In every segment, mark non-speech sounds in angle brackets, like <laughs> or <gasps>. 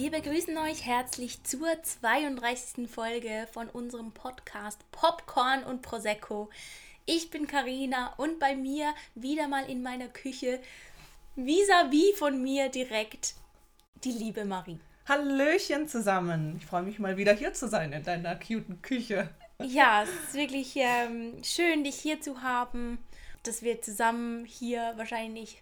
Wir begrüßen euch herzlich zur 32. Folge von unserem Podcast Popcorn und Prosecco. Ich bin Karina und bei mir wieder mal in meiner Küche vis-à-vis von mir direkt die liebe Marie. Hallöchen zusammen. Ich freue mich mal wieder hier zu sein in deiner cuten Küche. Ja, es ist wirklich ähm, schön, dich hier zu haben, dass wir zusammen hier wahrscheinlich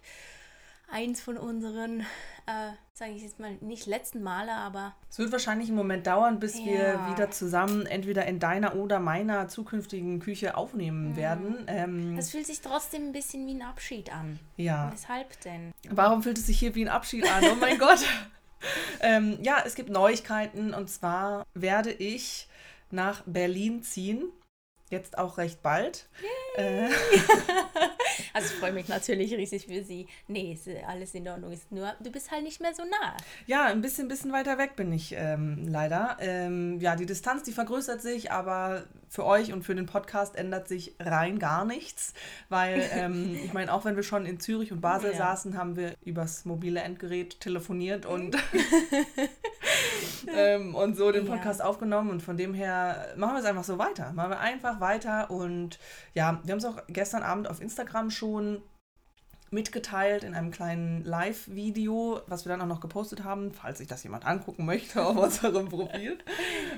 eins von unseren, äh, sage ich jetzt mal, nicht letzten Male, aber. Es wird wahrscheinlich einen Moment dauern, bis Ja. wir wieder zusammen entweder in deiner oder meiner zukünftigen Küche Mhm. aufnehmen werden. Ähm, Es fühlt sich trotzdem ein bisschen wie ein Abschied an. ja. Weshalb denn? Warum fühlt es sich hier wie ein Abschied an? Oh mein <laughs> Gott. Ähm, ja, es gibt Neuigkeiten und zwar werde ich nach Berlin ziehen. Jetzt auch recht bald. Äh, <laughs> Also ich freue mich natürlich riesig für sie. Nee, ist alles in Ordnung. Ist nur, du bist halt nicht mehr so nah. Ja, ein bisschen, bisschen weiter weg bin ich ähm, leider. Ähm, ja, die Distanz, die vergrößert sich, aber für euch und für den Podcast ändert sich rein gar nichts, weil ähm, <laughs> ich meine, auch wenn wir schon in Zürich und Basel Ja. saßen, haben wir übers mobile Endgerät telefoniert und, <laughs> <laughs> ähm, und so den Ja. Podcast aufgenommen und von dem her machen wir es einfach so weiter. Machen wir einfach weiter und ja, wir haben es auch gestern Abend auf Instagram schon mitgeteilt in einem kleinen Live-Video, was wir dann auch noch gepostet haben, falls sich das jemand angucken möchte auf <laughs> unserem Profil,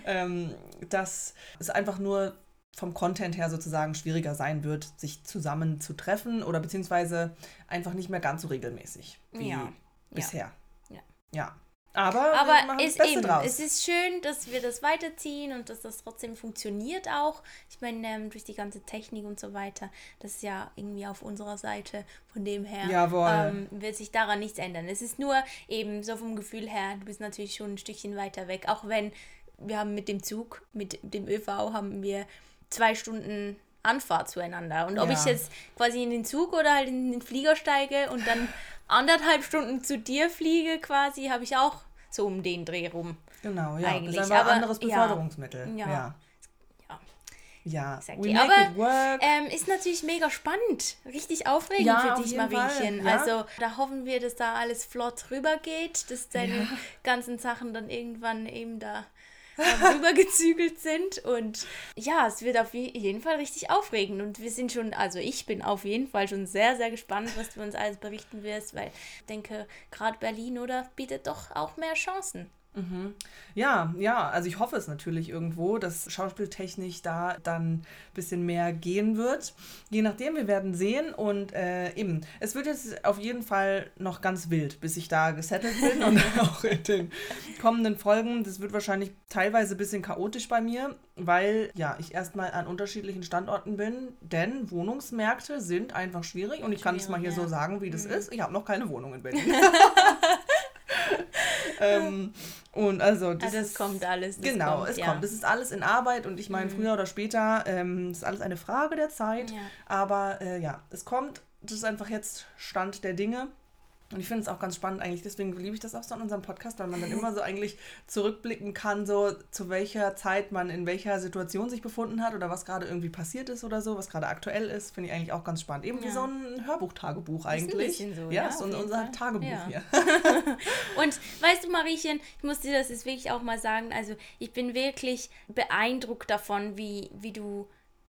ähm, dass es einfach nur vom Content her sozusagen schwieriger sein wird, sich zusammen zu treffen oder beziehungsweise einfach nicht mehr ganz so regelmäßig wie Ja. bisher. Ja. ja. Aber, Aber ist eben, draus. es ist schön, dass wir das weiterziehen und dass das trotzdem funktioniert auch. Ich meine, ähm, durch die ganze Technik und so weiter, das ist ja irgendwie auf unserer Seite. Von dem her ähm, wird sich daran nichts ändern. Es ist nur eben so vom Gefühl her, du bist natürlich schon ein Stückchen weiter weg. Auch wenn wir haben mit dem Zug, mit dem ÖV, haben wir zwei Stunden Anfahrt zueinander. Und ob Ja. ich jetzt quasi in den Zug oder halt in den Flieger steige und dann anderthalb Stunden zu dir fliege, quasi, habe ich auch so um den Dreh rum. genau, ja. eigentlich, Das ist aber- ein anderes. Beförderungsmittel. Ja. Ja. Ja. Ja. Exactly. Aber. Ähm, ist natürlich mega spannend. Richtig aufregend Ja, für dich, ja. Also da hoffen wir, dass da alles flott rübergeht, dass deine ganzen Sachen dann irgendwann eben da rübergezügelt sind. Und ja, es wird auf je- jeden Fall richtig aufregend. Und wir sind schon, also ich bin auf jeden Fall schon sehr, sehr gespannt, was du uns alles berichten wirst, weil ich denke, gerade Berlin, oder, bietet doch auch mehr Chancen. Ja, ja, also ich hoffe es natürlich irgendwo, dass schauspieltechnisch da dann ein bisschen mehr gehen wird. Je nachdem, wir werden sehen und äh, eben, es wird jetzt auf jeden Fall noch ganz wild, bis ich da gesettelt bin und <laughs> auch in den kommenden Folgen. Das wird wahrscheinlich teilweise ein bisschen chaotisch bei mir, weil ja, ich erstmal an unterschiedlichen Standorten bin, denn Wohnungsmärkte sind einfach schwierig und ich kann es mal hier Schwierig, so ja. sagen, wie das ist. Ich habe noch keine Wohnung in Berlin. <laughs> <laughs> ähm, und also das, Ah, das ist, kommt alles. Das genau, kommt, es ja. kommt. Das ist alles in Arbeit und ich meine, früher oder später ähm, ist alles eine Frage der Zeit. Ja. Aber äh, ja, es kommt. Das ist einfach jetzt Stand der Dinge. Und ich finde es auch ganz spannend eigentlich, deswegen liebe ich das auch so an unserem Podcast, weil man dann immer so eigentlich zurückblicken kann, so zu welcher Zeit man in welcher Situation sich befunden hat oder was gerade irgendwie passiert ist oder so, was gerade aktuell ist, finde ich eigentlich auch ganz spannend. Eben wie Ja. so ein Hörbuchtagebuch Ist ein eigentlich. bisschen so, ja, ja, so unser Fall. Tagebuch Ja. hier. <laughs> Und weißt du, Mariechen, ich muss dir das jetzt wirklich auch mal sagen, also ich bin wirklich beeindruckt davon, wie, wie, du,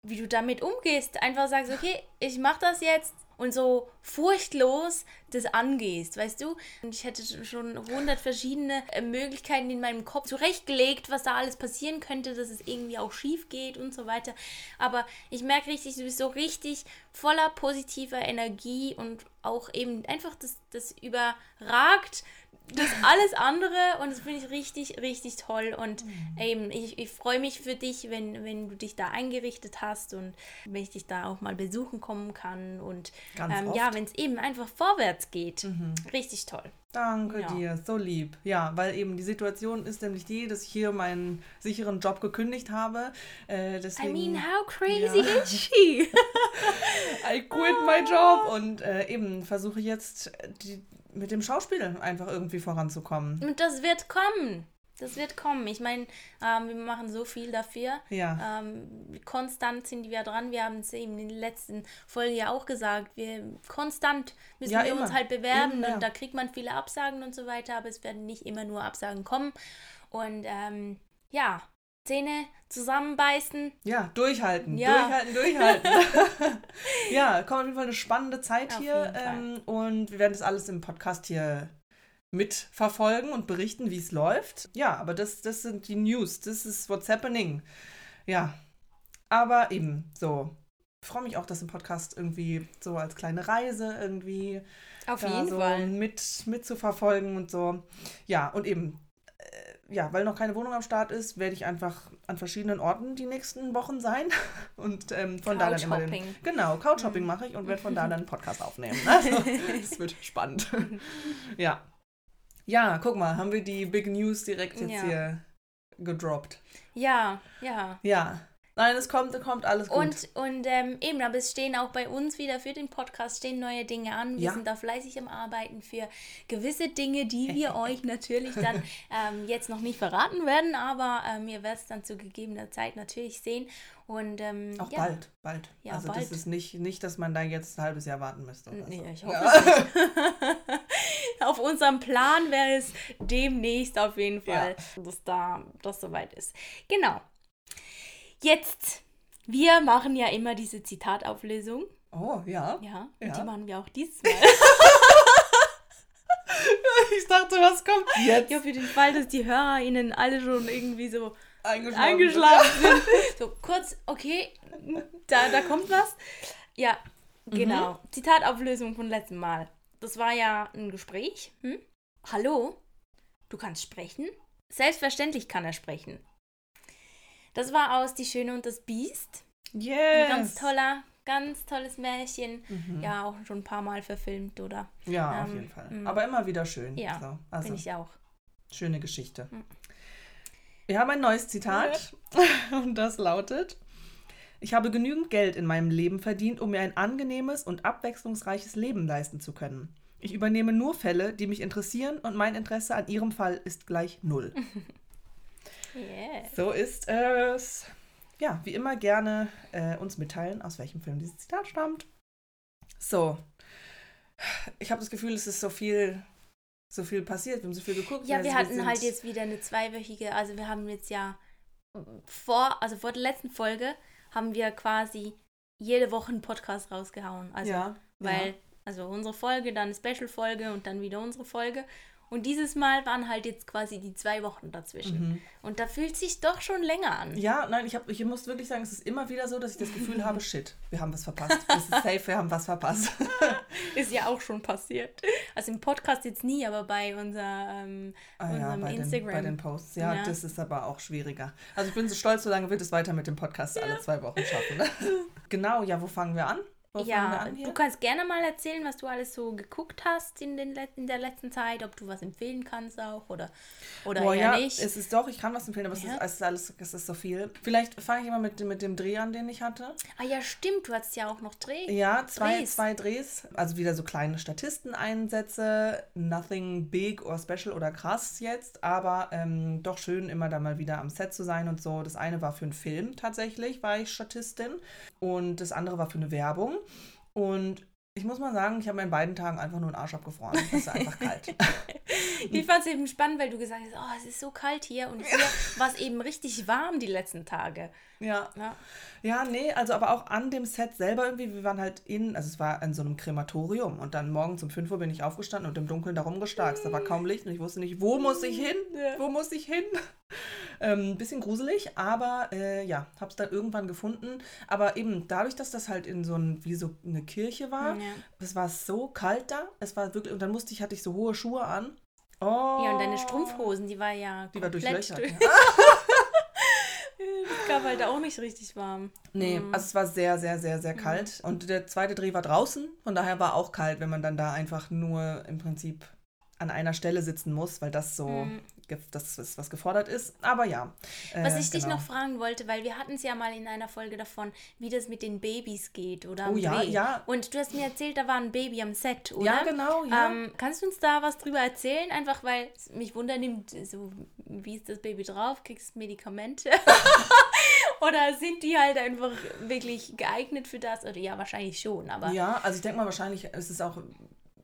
wie du damit umgehst. Einfach sagst, okay, ich mach das jetzt und so furchtlos das angehst, weißt du? Und ich hätte schon hundert verschiedene äh, Möglichkeiten in meinem Kopf zurechtgelegt, was da alles passieren könnte, dass es irgendwie auch schief geht und so weiter. Aber ich merke richtig, du bist so richtig voller positiver Energie und auch eben einfach das, das überragt das alles andere und das finde ich richtig, richtig toll. Und Mhm. eben, ich, ich freue mich für dich, wenn, wenn du dich da eingerichtet hast und wenn ich dich da auch mal besuchen kommen kann. Und Ganz ähm, ja, wenn es eben einfach vorwärts geht. Mhm. Richtig toll. Danke Ja. dir, so lieb. Ja, weil eben die Situation ist nämlich die, dass ich hier meinen sicheren Job gekündigt habe. Äh, I deswegen, mean, how crazy Ja. is <laughs> she? I quit my job und äh, eben versuche jetzt die, mit dem Schauspiel einfach irgendwie voranzukommen. und das wird kommen. Das wird kommen. Ich meine, ähm, wir machen so viel dafür. Ja. Ähm, konstant sind wir dran. Wir haben es eben in der letzten Folge ja auch gesagt. Wir konstant müssen Ja, wir immer. uns halt bewerben Immer. und da kriegt man viele Absagen und so weiter, aber es werden nicht immer nur Absagen kommen. Und ähm, ja, Zähne zusammenbeißen. Ja, durchhalten, Ja. durchhalten, durchhalten. <laughs> ja, kommt auf jeden Fall eine spannende Zeit Auf hier. Ähm, und wir werden das alles im Podcast hier mitverfolgen und berichten, wie es läuft. Ja, aber das, das sind die News. Das ist what's happening. Ja. Aber eben so. Ich freue mich auch, das im Podcast irgendwie so als kleine Reise irgendwie Auf jeden so Fall. mit, mit zu verfolgen und so. Ja, und eben, ja, weil noch keine Wohnung am Start ist, werde ich einfach an verschiedenen Orten die nächsten Wochen sein. <laughs> Und ähm, von da dann immer den. Genau, Couchhopping mache ich und werde von da dann einen Podcast aufnehmen. <laughs> Also, das wird spannend. <laughs> ja. Ja, guck mal, haben wir die Big News direkt jetzt Ja. hier gedroppt. Ja, ja. Ja. Nein, es kommt, es kommt alles gut. Und, und ähm, eben, aber es stehen auch bei uns wieder für den Podcast stehen neue Dinge an. Wir Ja. sind da fleißig am Arbeiten für gewisse Dinge, die <laughs> wir euch natürlich dann ähm, jetzt noch nicht verraten werden, aber ähm, ihr werdet es dann zu gegebener Zeit natürlich sehen. Und ähm, auch ja. bald, bald. Ja, also bald. das ist nicht, nicht, dass man da jetzt ein halbes Jahr warten müsste. Oder Nee, so. ich hoffe ja. <laughs> auf unserem Plan wäre es demnächst auf jeden Fall, dass da das soweit ist. Genau. Jetzt, wir machen ja immer diese Zitatauflösung. Oh, ja. Ja, Ja. und die machen wir auch dieses Mal. <laughs> Ich dachte, was kommt jetzt? ja, für den Fall, dass die HörerInnen alle schon irgendwie so Eingeschlafen. eingeschlafen <laughs> sind. So kurz, okay, da, da kommt was. Ja, genau. Zitatauflösung von letztem Mal. Das war ja ein Gespräch. Hm? Hallo, du kannst sprechen? Selbstverständlich kann er sprechen. Das war aus Die Schöne und das Biest. Yes. Ein ganz toller, ganz tolles Märchen. Mhm. Ja, auch schon ein paar Mal verfilmt, oder? Ja, auf Ähm, jeden Fall. mm. Aber immer wieder schön. Ja, So, also, Bin ich auch. schöne Geschichte. Mhm. Wir haben ein neues Zitat <laughs> und das lautet: Ich habe genügend Geld in meinem Leben verdient, um mir ein angenehmes und abwechslungsreiches Leben leisten zu können. Ich übernehme nur Fälle, die mich interessieren und mein Interesse an ihrem Fall ist gleich null. <laughs> Yeah. So ist es. Ja, wie immer gerne äh, uns mitteilen, aus welchem Film dieses Zitat stammt. So. Ich habe das Gefühl, es ist so viel, so viel passiert. Wir haben so viel geguckt. Ja, Also wir hatten sind- halt jetzt wieder eine zweiwöchige, also wir haben jetzt ja vor, also vor der letzten Folge haben wir quasi jede Woche einen Podcast rausgehauen. Also, ja, weil, ja. also unsere Folge, dann eine Special-Folge und dann wieder unsere Folge. Und dieses Mal waren halt jetzt quasi die zwei Wochen dazwischen. Mhm. Und da fühlt sich doch schon länger an. Ja, nein, ich, hab, ich muss wirklich sagen, es ist immer wieder so, dass ich das Gefühl habe, <laughs> shit, wir haben was verpasst. Das ist safe, wir haben was verpasst. <laughs> Ist ja auch schon passiert. Also im Podcast jetzt nie, aber bei unser, ähm, Ah ja, unserem bei den, Instagram. bei den Posts. Ja, Ja. das ist aber auch schwieriger. Also ich bin so stolz, so lange wird es weiter mit dem Podcast alle zwei Wochen schaffen. Ne? <laughs> genau, ja, wo fangen wir an? Wir Ja, du kannst gerne mal erzählen, was du alles so geguckt hast in, den, in der letzten Zeit, ob du was empfehlen kannst auch oder, oder Boah, ja, nicht. es ist doch, ich kann was empfehlen, aber Ja. es, ist, es ist alles, es ist so viel. Vielleicht fange ich immer mit, dem- mit dem Dreh an, den ich hatte. ah ja, stimmt, du hattest ja auch noch Dreh. Ja, zwei Drehs. zwei Drehs. Also wieder so kleine Statisteneinsätze. Nothing big or special oder krass jetzt, aber ähm, doch schön, immer da mal wieder am Set zu sein und so. Das eine war für einen Film tatsächlich, war ich Statistin. Und das andere war für eine Werbung. Und ich muss mal sagen, ich habe mir in beiden Tagen einfach nur einen Arsch abgefroren. Es ist einfach kalt. <laughs> Ich fand es eben spannend, weil du gesagt hast, oh, es ist so kalt hier und hier war es eben richtig warm die letzten Tage. Ja. Ja. Ja, nee, also aber auch an dem Set selber irgendwie, wir waren halt in, also es war in so einem Krematorium und dann morgens um 5 Uhr bin ich aufgestanden und im Dunkeln da rumgestarkst. Da war kaum Licht und ich wusste nicht, wo muss ich hin? Ja. Wo muss ich hin? Ähm, bisschen gruselig, aber äh, ja, hab's dann irgendwann gefunden. Aber eben dadurch, dass das halt in so ein, wie so eine Kirche war, Ja. es war so kalt da, es war wirklich, und dann musste ich, hatte ich so hohe Schuhe an. Oh. Ja, und deine Strumpfhosen, die war ja Die war durchlöchert. durch. Ja. <laughs> <laughs> Das gab halt auch nicht richtig warm. Nee, Mhm. also es war sehr, sehr, sehr, sehr kalt. Und der zweite Dreh war draußen. Von daher war auch kalt, wenn man dann da einfach nur im Prinzip an einer Stelle sitzen muss, weil das so Mhm. Das ist, was gefordert ist. Aber ja. Äh, was ich genau. dich noch fragen wollte, weil wir hatten es ja mal in einer Folge davon, wie das mit den Babys geht oder Oh ja, Dreh. ja. Und du hast mir erzählt, da war ein Baby am Set, oder? Ja, genau, ja. Ähm, kannst du uns da was drüber erzählen? Einfach weil es mich wundert nimmt, so, wie ist das Baby drauf? Kriegst du Medikamente? <laughs> oder sind die halt einfach wirklich geeignet für das? Oder ja, wahrscheinlich schon, aber. Ja, also ich denke mal, wahrscheinlich ist es auch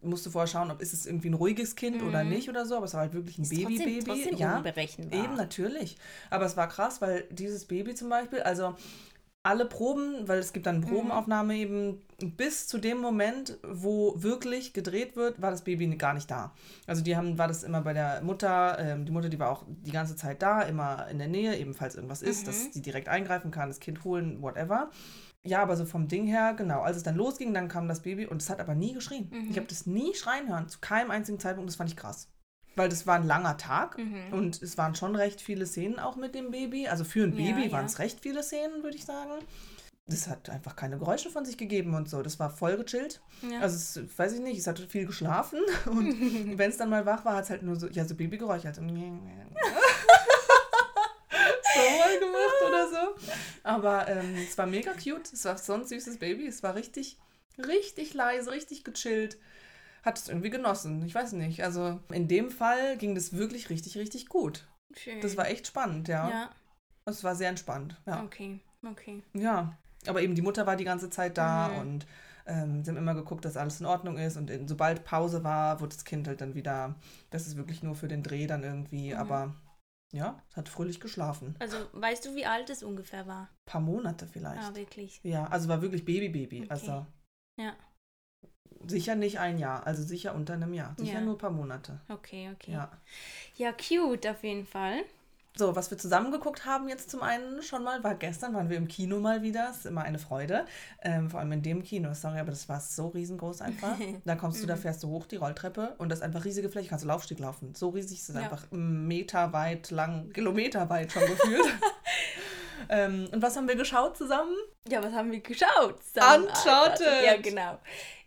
musste vorher schauen, ob ist es irgendwie ein ruhiges Kind mhm. oder nicht oder so, aber es war halt wirklich ein Baby-Baby. Ja, unberechenbar. Eben, natürlich. Aber es war krass, weil dieses Baby zum Beispiel, also alle Proben, weil es gibt dann Probenaufnahme mhm. eben bis zu dem Moment, wo wirklich gedreht wird, war das Baby gar nicht da. Also die haben, war das immer bei der Mutter, ähm, die Mutter, die war auch die ganze Zeit da, immer in der Nähe, ebenfalls irgendwas ist, mhm. dass sie direkt eingreifen kann, das Kind holen, whatever. Ja, aber so vom Ding her, genau. Als es dann losging, dann kam das Baby und es hat aber nie geschrien. Mhm. Ich habe das nie schreien hören, zu keinem einzigen Zeitpunkt. Das fand ich krass. Weil das war ein langer Tag mhm. und es waren schon recht viele Szenen auch mit dem Baby. Also für ein Baby ja, waren es recht viele Szenen, würde ich sagen. Das hat einfach keine Geräusche von sich gegeben und so. Das war voll gechillt. Ja. Also, es, weiß ich nicht, es hat viel geschlafen <laughs> und <laughs> wenn es dann mal wach war, hat es halt nur so, ja, so Babygeräusche. Halt <laughs> so mal gemacht oder so. Aber ähm, es war mega cute. Es war so ein süßes Baby. Es war richtig, richtig leise, richtig gechillt. Hat es irgendwie genossen. Ich weiß nicht. Also in dem Fall ging das wirklich richtig, richtig gut. Schön. Das war echt spannend, ja. Ja. Es war sehr entspannt. Ja. Okay, okay. Ja. Aber eben die Mutter war die ganze Zeit da mhm. und ähm, sie haben immer geguckt, dass alles in Ordnung ist. Und in, sobald Pause war, wurde das Kind halt dann wieder, das ist wirklich nur für den Dreh dann irgendwie, mhm. aber ja, es hat fröhlich geschlafen. Also weißt du, wie alt es ungefähr war? Ein paar Monate vielleicht. Ah, wirklich. Ja, also war wirklich Baby-Baby. Okay. Also ja. Sicher nicht ein Jahr, also sicher unter einem Jahr. Sicher ja. nur ein paar Monate. Okay, okay. Ja. ja, cute auf jeden Fall. So, was wir zusammen geguckt haben jetzt zum einen schon mal, war gestern, waren wir im Kino mal wieder. Das ist immer eine Freude. Ähm, vor allem in dem Kino, sorry, aber das war so riesengroß einfach. <laughs> Da kommst du, da mhm. fährst du hoch die Rolltreppe und das ist einfach riesige Fläche, kannst du Laufstieg laufen. So riesig ist es ja. einfach meterweit lang, kilometerweit schon gefühlt. <laughs> ähm, und was haben wir geschaut zusammen? Ja, was haben wir geschaut? Uncharted! Ja, genau.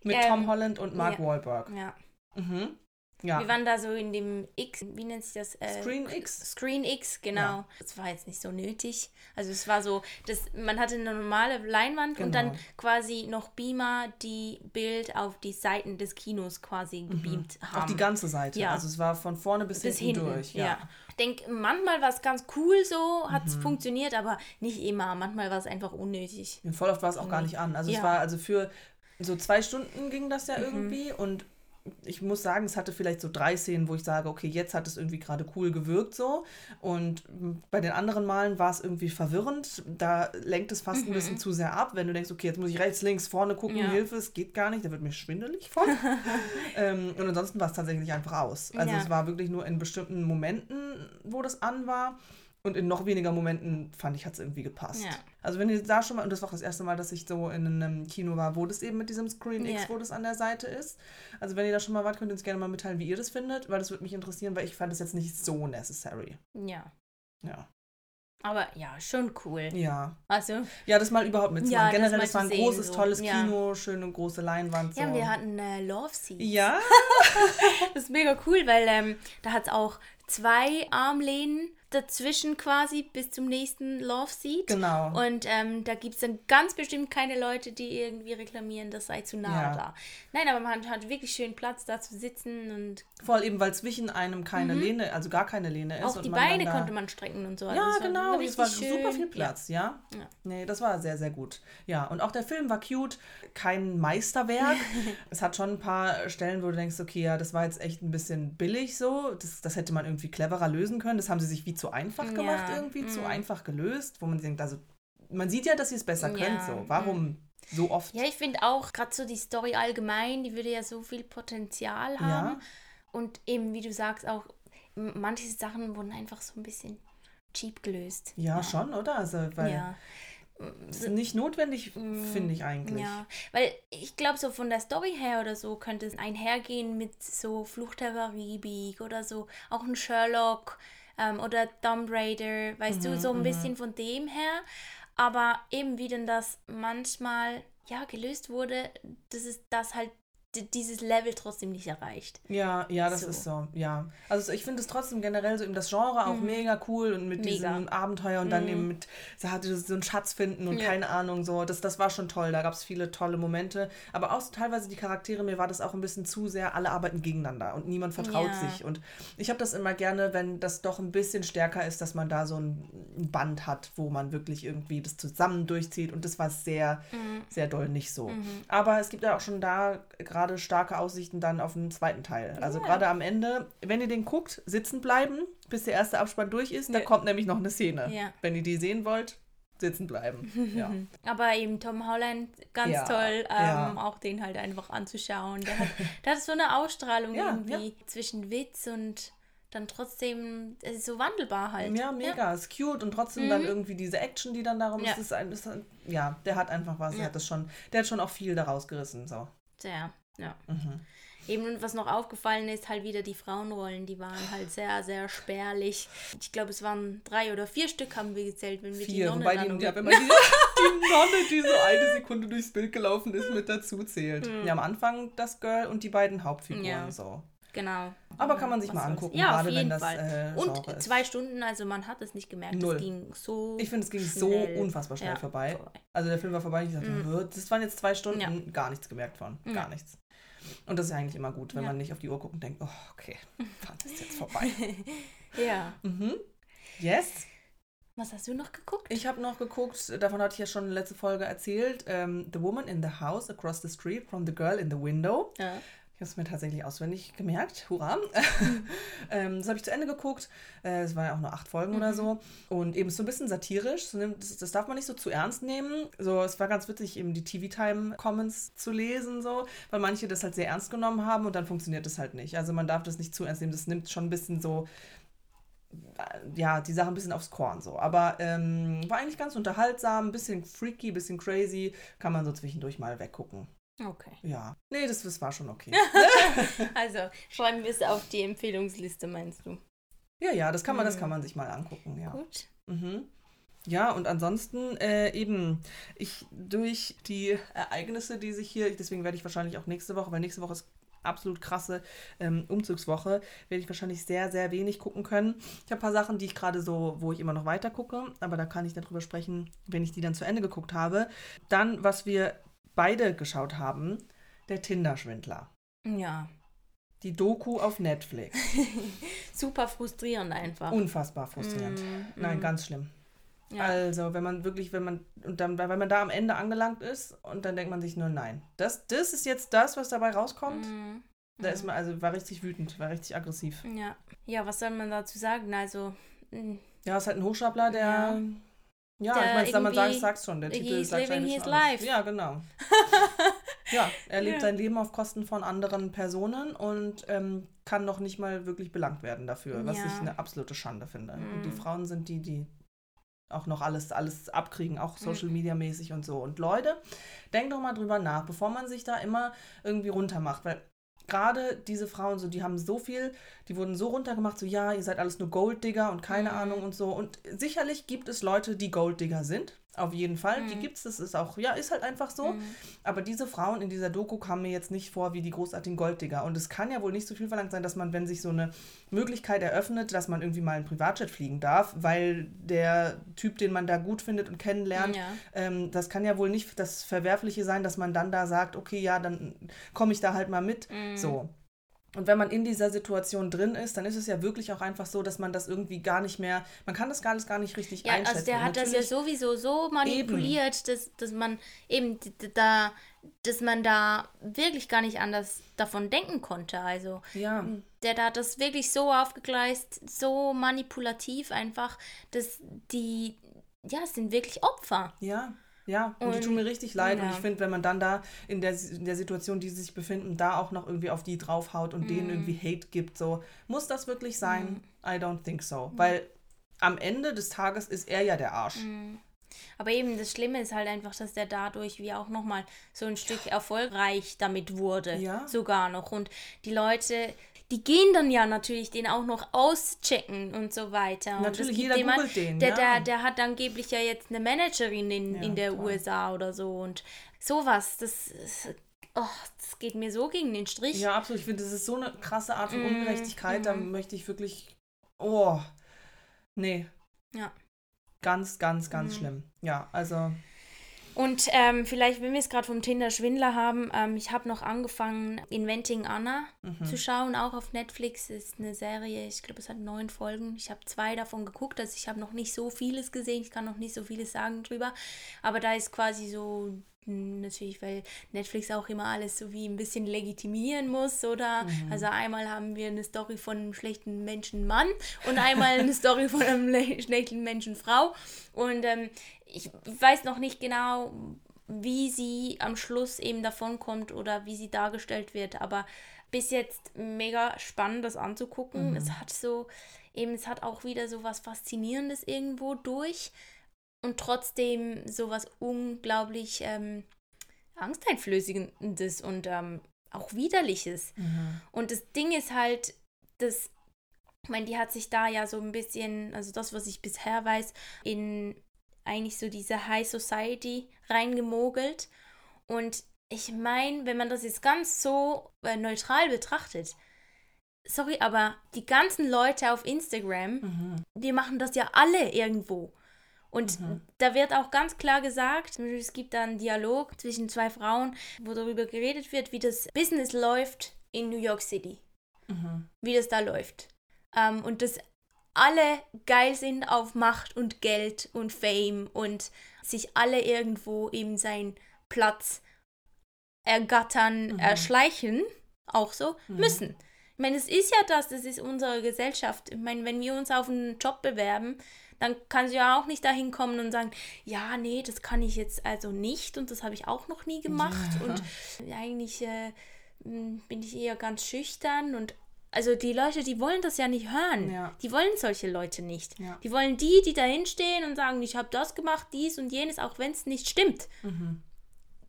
Mit ähm, Tom Holland und Mark ja. Wahlberg. Ja. Mhm. Ja. Wir waren da so in dem X, wie nennt sich das? Äh, Screen X. Screen X, genau. Ja. Das war jetzt nicht so nötig. Also es war so, das, man hatte eine normale Leinwand genau. und dann genau. quasi noch Beamer, die Bild auf die Seiten des Kinos quasi mhm. gebeamt mhm. haben. Auf die ganze Seite. Ja. Also es war von vorne bis, bis hinten, hinten durch. Ja. ja. Ich denke, manchmal war es ganz cool so, hat es mhm. funktioniert, aber nicht immer. Manchmal war es einfach unnötig. voll oft war es auch gar nicht an. Also es war also für so zwei Stunden ging das ja mhm. irgendwie und ich muss sagen, es hatte vielleicht so drei Szenen, wo ich sage, okay, jetzt hat es irgendwie gerade cool gewirkt so. Und bei den anderen Malen war es irgendwie verwirrend. Da lenkt es fast mhm. ein bisschen zu sehr ab, wenn du denkst, okay, jetzt muss ich rechts, links, vorne gucken, ja. Hilfe, es geht gar nicht, da wird mir schwindelig von. <laughs> ähm, und ansonsten war es tatsächlich einfach aus. Also ja. es war wirklich nur in bestimmten Momenten, wo das an war. Und in noch weniger Momenten fand ich, hat es irgendwie gepasst. Ja. Also wenn ihr da schon mal, und das war auch das erste Mal, dass ich so in einem Kino war, wo das eben mit diesem Screen X, yeah. wo das an der Seite ist. Also wenn ihr da schon mal wart, könnt ihr uns gerne mal mitteilen, wie ihr das findet, weil das würde mich interessieren, weil ich fand es jetzt nicht so necessary. Ja. Ja. Aber ja, schon cool. Ja. Also. Ja, das mal überhaupt mitzumachen. Ja, Generell, das, das war ein großes, so. tolles ja. Kino, schöne große Leinwand. So. Ja, wir hatten äh, Love Seats. Ja. <laughs> das ist mega cool, weil ähm, da hat es auch zwei Armlehnen dazwischen quasi bis zum nächsten Love Seat. Genau. Und ähm, da gibt es dann ganz bestimmt keine Leute, die irgendwie reklamieren, das sei zu nah ja. da. Nein, aber man hat wirklich schön Platz da zu sitzen und. Vor allem, weil zwischen einem keine mhm. Lehne, also gar keine Lehne ist. Auch die Beine konnte man strecken und so. Also ja, genau. Es war schön. super viel Platz, ja. ja. ja. Nee, das war sehr, sehr gut. Ja, und auch der Film war cute. Kein Meisterwerk. <laughs> es hat schon ein paar Stellen, wo du denkst, okay, ja, das war jetzt echt ein bisschen billig so. Das, das hätte man irgendwie cleverer lösen können. Das haben sie sich wie zu einfach gemacht ja. irgendwie, mm. zu mhm. einfach gelöst, wo man denkt, also man sieht ja, dass sie es besser ja. könnt, so. Warum mm. so oft? Ja, ich finde auch, gerade so die Story allgemein, die würde ja so viel Potenzial haben. Ja. Und eben, wie du sagst, auch manche Sachen wurden einfach so ein bisschen cheap gelöst. Ja, schon, oder? Also, weil ja. Das ist nicht notwendig, mm, finde ich eigentlich. Ja, weil ich glaube, so von der Story her oder so könnte es einhergehen mit so Flucht der Karibik oder so, auch ein Sherlock ähm, oder Tomb Raider, weißt mhm, du, so ein mhm. bisschen von dem her. Aber eben wie denn das manchmal ja gelöst wurde, das ist das halt dieses Level trotzdem nicht erreicht. Ja, ja, das So. ist so, ja. Also ich finde es trotzdem generell so eben das Genre auch mega cool und mit Mhm. Mega. Mhm. diesem Abenteuer und dann eben mit, so einen Schatz finden und Ja. keine Ahnung, so, das, das war schon toll, da gab es viele tolle Momente, aber auch so teilweise die Charaktere, mir war das auch ein bisschen zu sehr, alle arbeiten gegeneinander und niemand vertraut Ja. sich und ich habe das immer gerne, wenn das doch ein bisschen stärker ist, dass man da so ein ein Band hat, wo man wirklich irgendwie das zusammen durchzieht und das war sehr, Mhm. sehr doll nicht so. Aber es gibt ja auch schon da gerade starke Aussichten dann auf den zweiten Teil. Also gerade am Ende, wenn ihr den guckt, sitzen bleiben, bis der erste Abspann durch ist, da Ja. kommt nämlich noch eine Szene. Ja. Wenn ihr die sehen wollt, sitzen bleiben. <laughs> Ja. Aber eben Tom Holland, ganz Ja, toll, ähm, ja. auch den halt einfach anzuschauen. Der hat, <laughs> der hat so eine Ausstrahlung Ja, irgendwie zwischen Witz und dann trotzdem, es ist so wandelbar halt. Ja, mega. Ist cute und trotzdem dann irgendwie diese Action, die dann darum Ja. ist, ist ein, ist ein, ja, der hat einfach was, Ja. der hat das schon, der hat schon auch viel daraus gerissen, so. Sehr, ja. Mhm. Eben, und was noch aufgefallen ist, halt wieder die Frauenrollen, die waren halt sehr, sehr spärlich. Ich glaube, es waren drei oder vier Stück, haben wir gezählt, wenn wir die Vier, Nonne wobei dann die, ja, wenn man die, <laughs> die Nonne, die so eine Sekunde durchs Bild gelaufen ist, mit dazu zählt. Ja, am Anfang das Girl und die beiden Hauptfiguren. Ja. so. Genau. Aber kann man sich Was mal angucken, ja, gerade wenn das äh, Und ist. zwei Stunden, also man hat es nicht gemerkt, Null. es ging so Ich finde, es ging so schnell. unfassbar schnell Ja, vorbei. vorbei. Also der Film war vorbei, ich dachte, "Hä, das waren jetzt zwei Stunden, Ja. gar nichts gemerkt von, gar nichts. Und das ist ja eigentlich immer gut, wenn Ja. man nicht auf die Uhr guckt und denkt, oh, okay, wann ist jetzt vorbei? <laughs> Ja. mhm. Yes. Was hast du noch geguckt? Ich habe noch geguckt, davon hatte ich ja schon in der letzten Folge erzählt, ähm, The Woman in the House Across the Street from the Girl in the Window. ja. Ich habe es mir tatsächlich auswendig gemerkt. Hurra. <laughs> ähm, das habe ich zu Ende geguckt. Äh, Es waren ja auch nur acht Folgen oder so. Und eben so ein bisschen satirisch. Nimmt- Das, das darf man nicht so zu ernst nehmen. So, es war ganz witzig, eben die TV-Time-Comments zu lesen, so, weil manche das halt sehr ernst genommen haben und dann funktioniert das halt nicht. Also man darf das nicht zu ernst nehmen. Das nimmt schon ein bisschen so äh, ja, die Sache ein bisschen aufs Korn so. Aber ähm, war eigentlich ganz unterhaltsam, ein bisschen freaky, ein bisschen crazy. Kann man so zwischendurch mal weggucken. Okay. Ja. Nee, das, das war schon okay. <laughs> Also schreiben wir es auf die Empfehlungsliste, meinst du? Ja, ja, das kann man, das Mhm. kann man sich mal angucken, ja. Gut. Mhm. Ja, und ansonsten äh, eben, ich durch die Ereignisse, die sich hier, deswegen werde ich wahrscheinlich auch nächste Woche, weil nächste Woche ist absolut krasse ähm, Umzugswoche, werde ich wahrscheinlich sehr, sehr wenig gucken können. Ich habe ein paar Sachen, die ich gerade so, wo ich immer noch weiter gucke, aber da kann ich darüber sprechen, wenn ich die dann zu Ende geguckt habe. Dann, was wir beide geschaut haben, der Tinder-Schwindler. Ja. Die Doku auf Netflix. <laughs> Super frustrierend einfach. Unfassbar frustrierend. Mm, Nein, mm. ganz schlimm. Ja. Also, wenn man wirklich, wenn man, und dann, wenn man da am Ende angelangt ist und dann denkt man sich nur, nein, das, das ist jetzt das, was dabei rauskommt. Mhm. Da ist man, also war richtig wütend, war richtig aggressiv. Ja. ja, was soll man dazu sagen? Also, mm, Ja, ist halt ein Hochstapler, der. Ja, Ja. ich meine, man sagt, sag's schon, der Titel he's sagt living eigentlich his life. Ja, genau. <laughs> ja, er lebt Ja. sein Leben auf Kosten von anderen Personen und ähm, kann noch nicht mal wirklich belangt werden dafür, was Ja. ich eine absolute Schande finde. Und die Mhm. Frauen sind die, die auch noch alles, alles abkriegen, auch Social Media mäßig und so. Und Leute, denkt doch mal drüber nach, bevor man sich da immer irgendwie runtermacht, weil gerade diese Frauen, so, die haben so viel, die wurden so runtergemacht, so, ja, ihr seid alles nur Golddigger und keine Mhm. Ahnung und so. Und sicherlich gibt es Leute, die Golddigger sind. Auf jeden Fall. Die Mhm. gibt es, das ist auch, ja, ist halt einfach so. Mhm. Aber diese Frauen in dieser Doku kamen mir jetzt nicht vor wie die großartigen Golddigger. Und es kann ja wohl nicht so viel verlangt sein, dass man, wenn sich so eine Möglichkeit eröffnet, dass man irgendwie mal einen Privatjet fliegen darf, weil der Typ, den man da gut findet und kennenlernt, Ja. ähm, das kann ja wohl nicht das Verwerfliche sein, dass man dann da sagt, okay, ja, dann komme ich da halt mal mit. Mhm. So. Und wenn man in dieser Situation drin ist, dann ist es ja wirklich auch einfach so, dass man das irgendwie gar nicht mehr, man kann das gar, alles gar nicht richtig Ja, einschätzen. also der hat das ja Natürlich- sowieso so manipuliert, dass, dass man eben da, dass man da wirklich gar nicht anders davon denken konnte. Also Ja, der da hat das wirklich so aufgegleist, so manipulativ einfach, dass die, ja, es sind wirklich Opfer. ja. Ja, und, die Und- tun mir richtig leid. Und ja. ich finde, wenn man dann da in der, in der Situation, die sie sich befinden, da auch noch irgendwie auf die draufhaut und Mhm. denen irgendwie Hate gibt, so, muss das wirklich sein? I don't think so. Weil am Ende des Tages ist er ja der Arsch. Mhm. Aber eben das Schlimme ist halt einfach, dass der dadurch wie auch nochmal so ein Stück erfolgreich damit wurde. Ja. Sogar noch. Und die Leute, die gehen dann ja natürlich den auch noch auschecken und so weiter. und Natürlich, gibt jeder jemand, googelt den, Der, ja. der, der hat angeblich ja jetzt eine Managerin in, Ja, in der toll. USA oder so. Und sowas, das oh, das geht mir so gegen den Strich. Ja, absolut. Ich finde, das ist so eine krasse Art von Mm, Ungerechtigkeit. Da mhm. möchte ich wirklich. Oh. Nee. Ja. Ganz, ganz, ganz Mhm. schlimm. Ja, also. Und ähm, vielleicht, wenn wir es gerade vom Tinder-Schwindler haben, ähm, ich habe noch angefangen, Inventing Anna Mhm. zu schauen, auch auf Netflix. Ist eine Serie, ich glaube, es hat neun Folgen. Ich habe zwei davon geguckt, also ich habe noch nicht so vieles gesehen, ich kann noch nicht so vieles sagen drüber. Aber da ist quasi so, natürlich, weil Netflix auch immer alles so wie ein bisschen legitimieren muss, oder? Also einmal haben wir eine Story von einem schlechten Menschen Mann und einmal eine <laughs> Story von einem le- schlechten Menschen Frau. Und ähm, ich weiß noch nicht genau, wie sie am Schluss eben davonkommt oder wie sie dargestellt wird, aber bis jetzt mega spannend, das anzugucken. Es hat so, eben, es hat auch wieder so was Faszinierendes irgendwo durch und trotzdem so was unglaublich ähm, Angsteinflößendes und ähm, auch Widerliches. Mhm. Und das Ding ist halt, dass, ich meine, die hat sich da ja so ein bisschen, also das, was ich bisher weiß, in eigentlich so diese High Society reingemogelt. Und ich meine, wenn man das jetzt ganz so äh, neutral betrachtet, sorry, aber die ganzen Leute auf Instagram, Mhm. die machen das ja alle irgendwo. Und Mhm. da wird auch ganz klar gesagt, es gibt da einen Dialog zwischen zwei Frauen, wo darüber geredet wird, wie das Business läuft in New York City. Mhm. Wie das da läuft. Ähm, und dass alle geil sind auf Macht und Geld und Fame und sich alle irgendwo eben seinen Platz ergattern, Mhm. erschleichen, auch so, Mhm. müssen. Ich meine, es ist ja das, das ist unsere Gesellschaft. Ich meine, wenn wir uns auf einen Job bewerben, dann kannst du ja auch nicht dahin kommen und sagen, ja, nee, das kann ich jetzt also nicht und das habe ich auch noch nie gemacht Ja. und eigentlich äh, bin ich eher ganz schüchtern und also die Leute, die wollen das ja nicht hören. Ja. Die wollen solche Leute nicht. Ja. Die wollen die, die dahin stehen und sagen, ich habe das gemacht, dies und jenes, auch wenn es nicht stimmt. Mhm.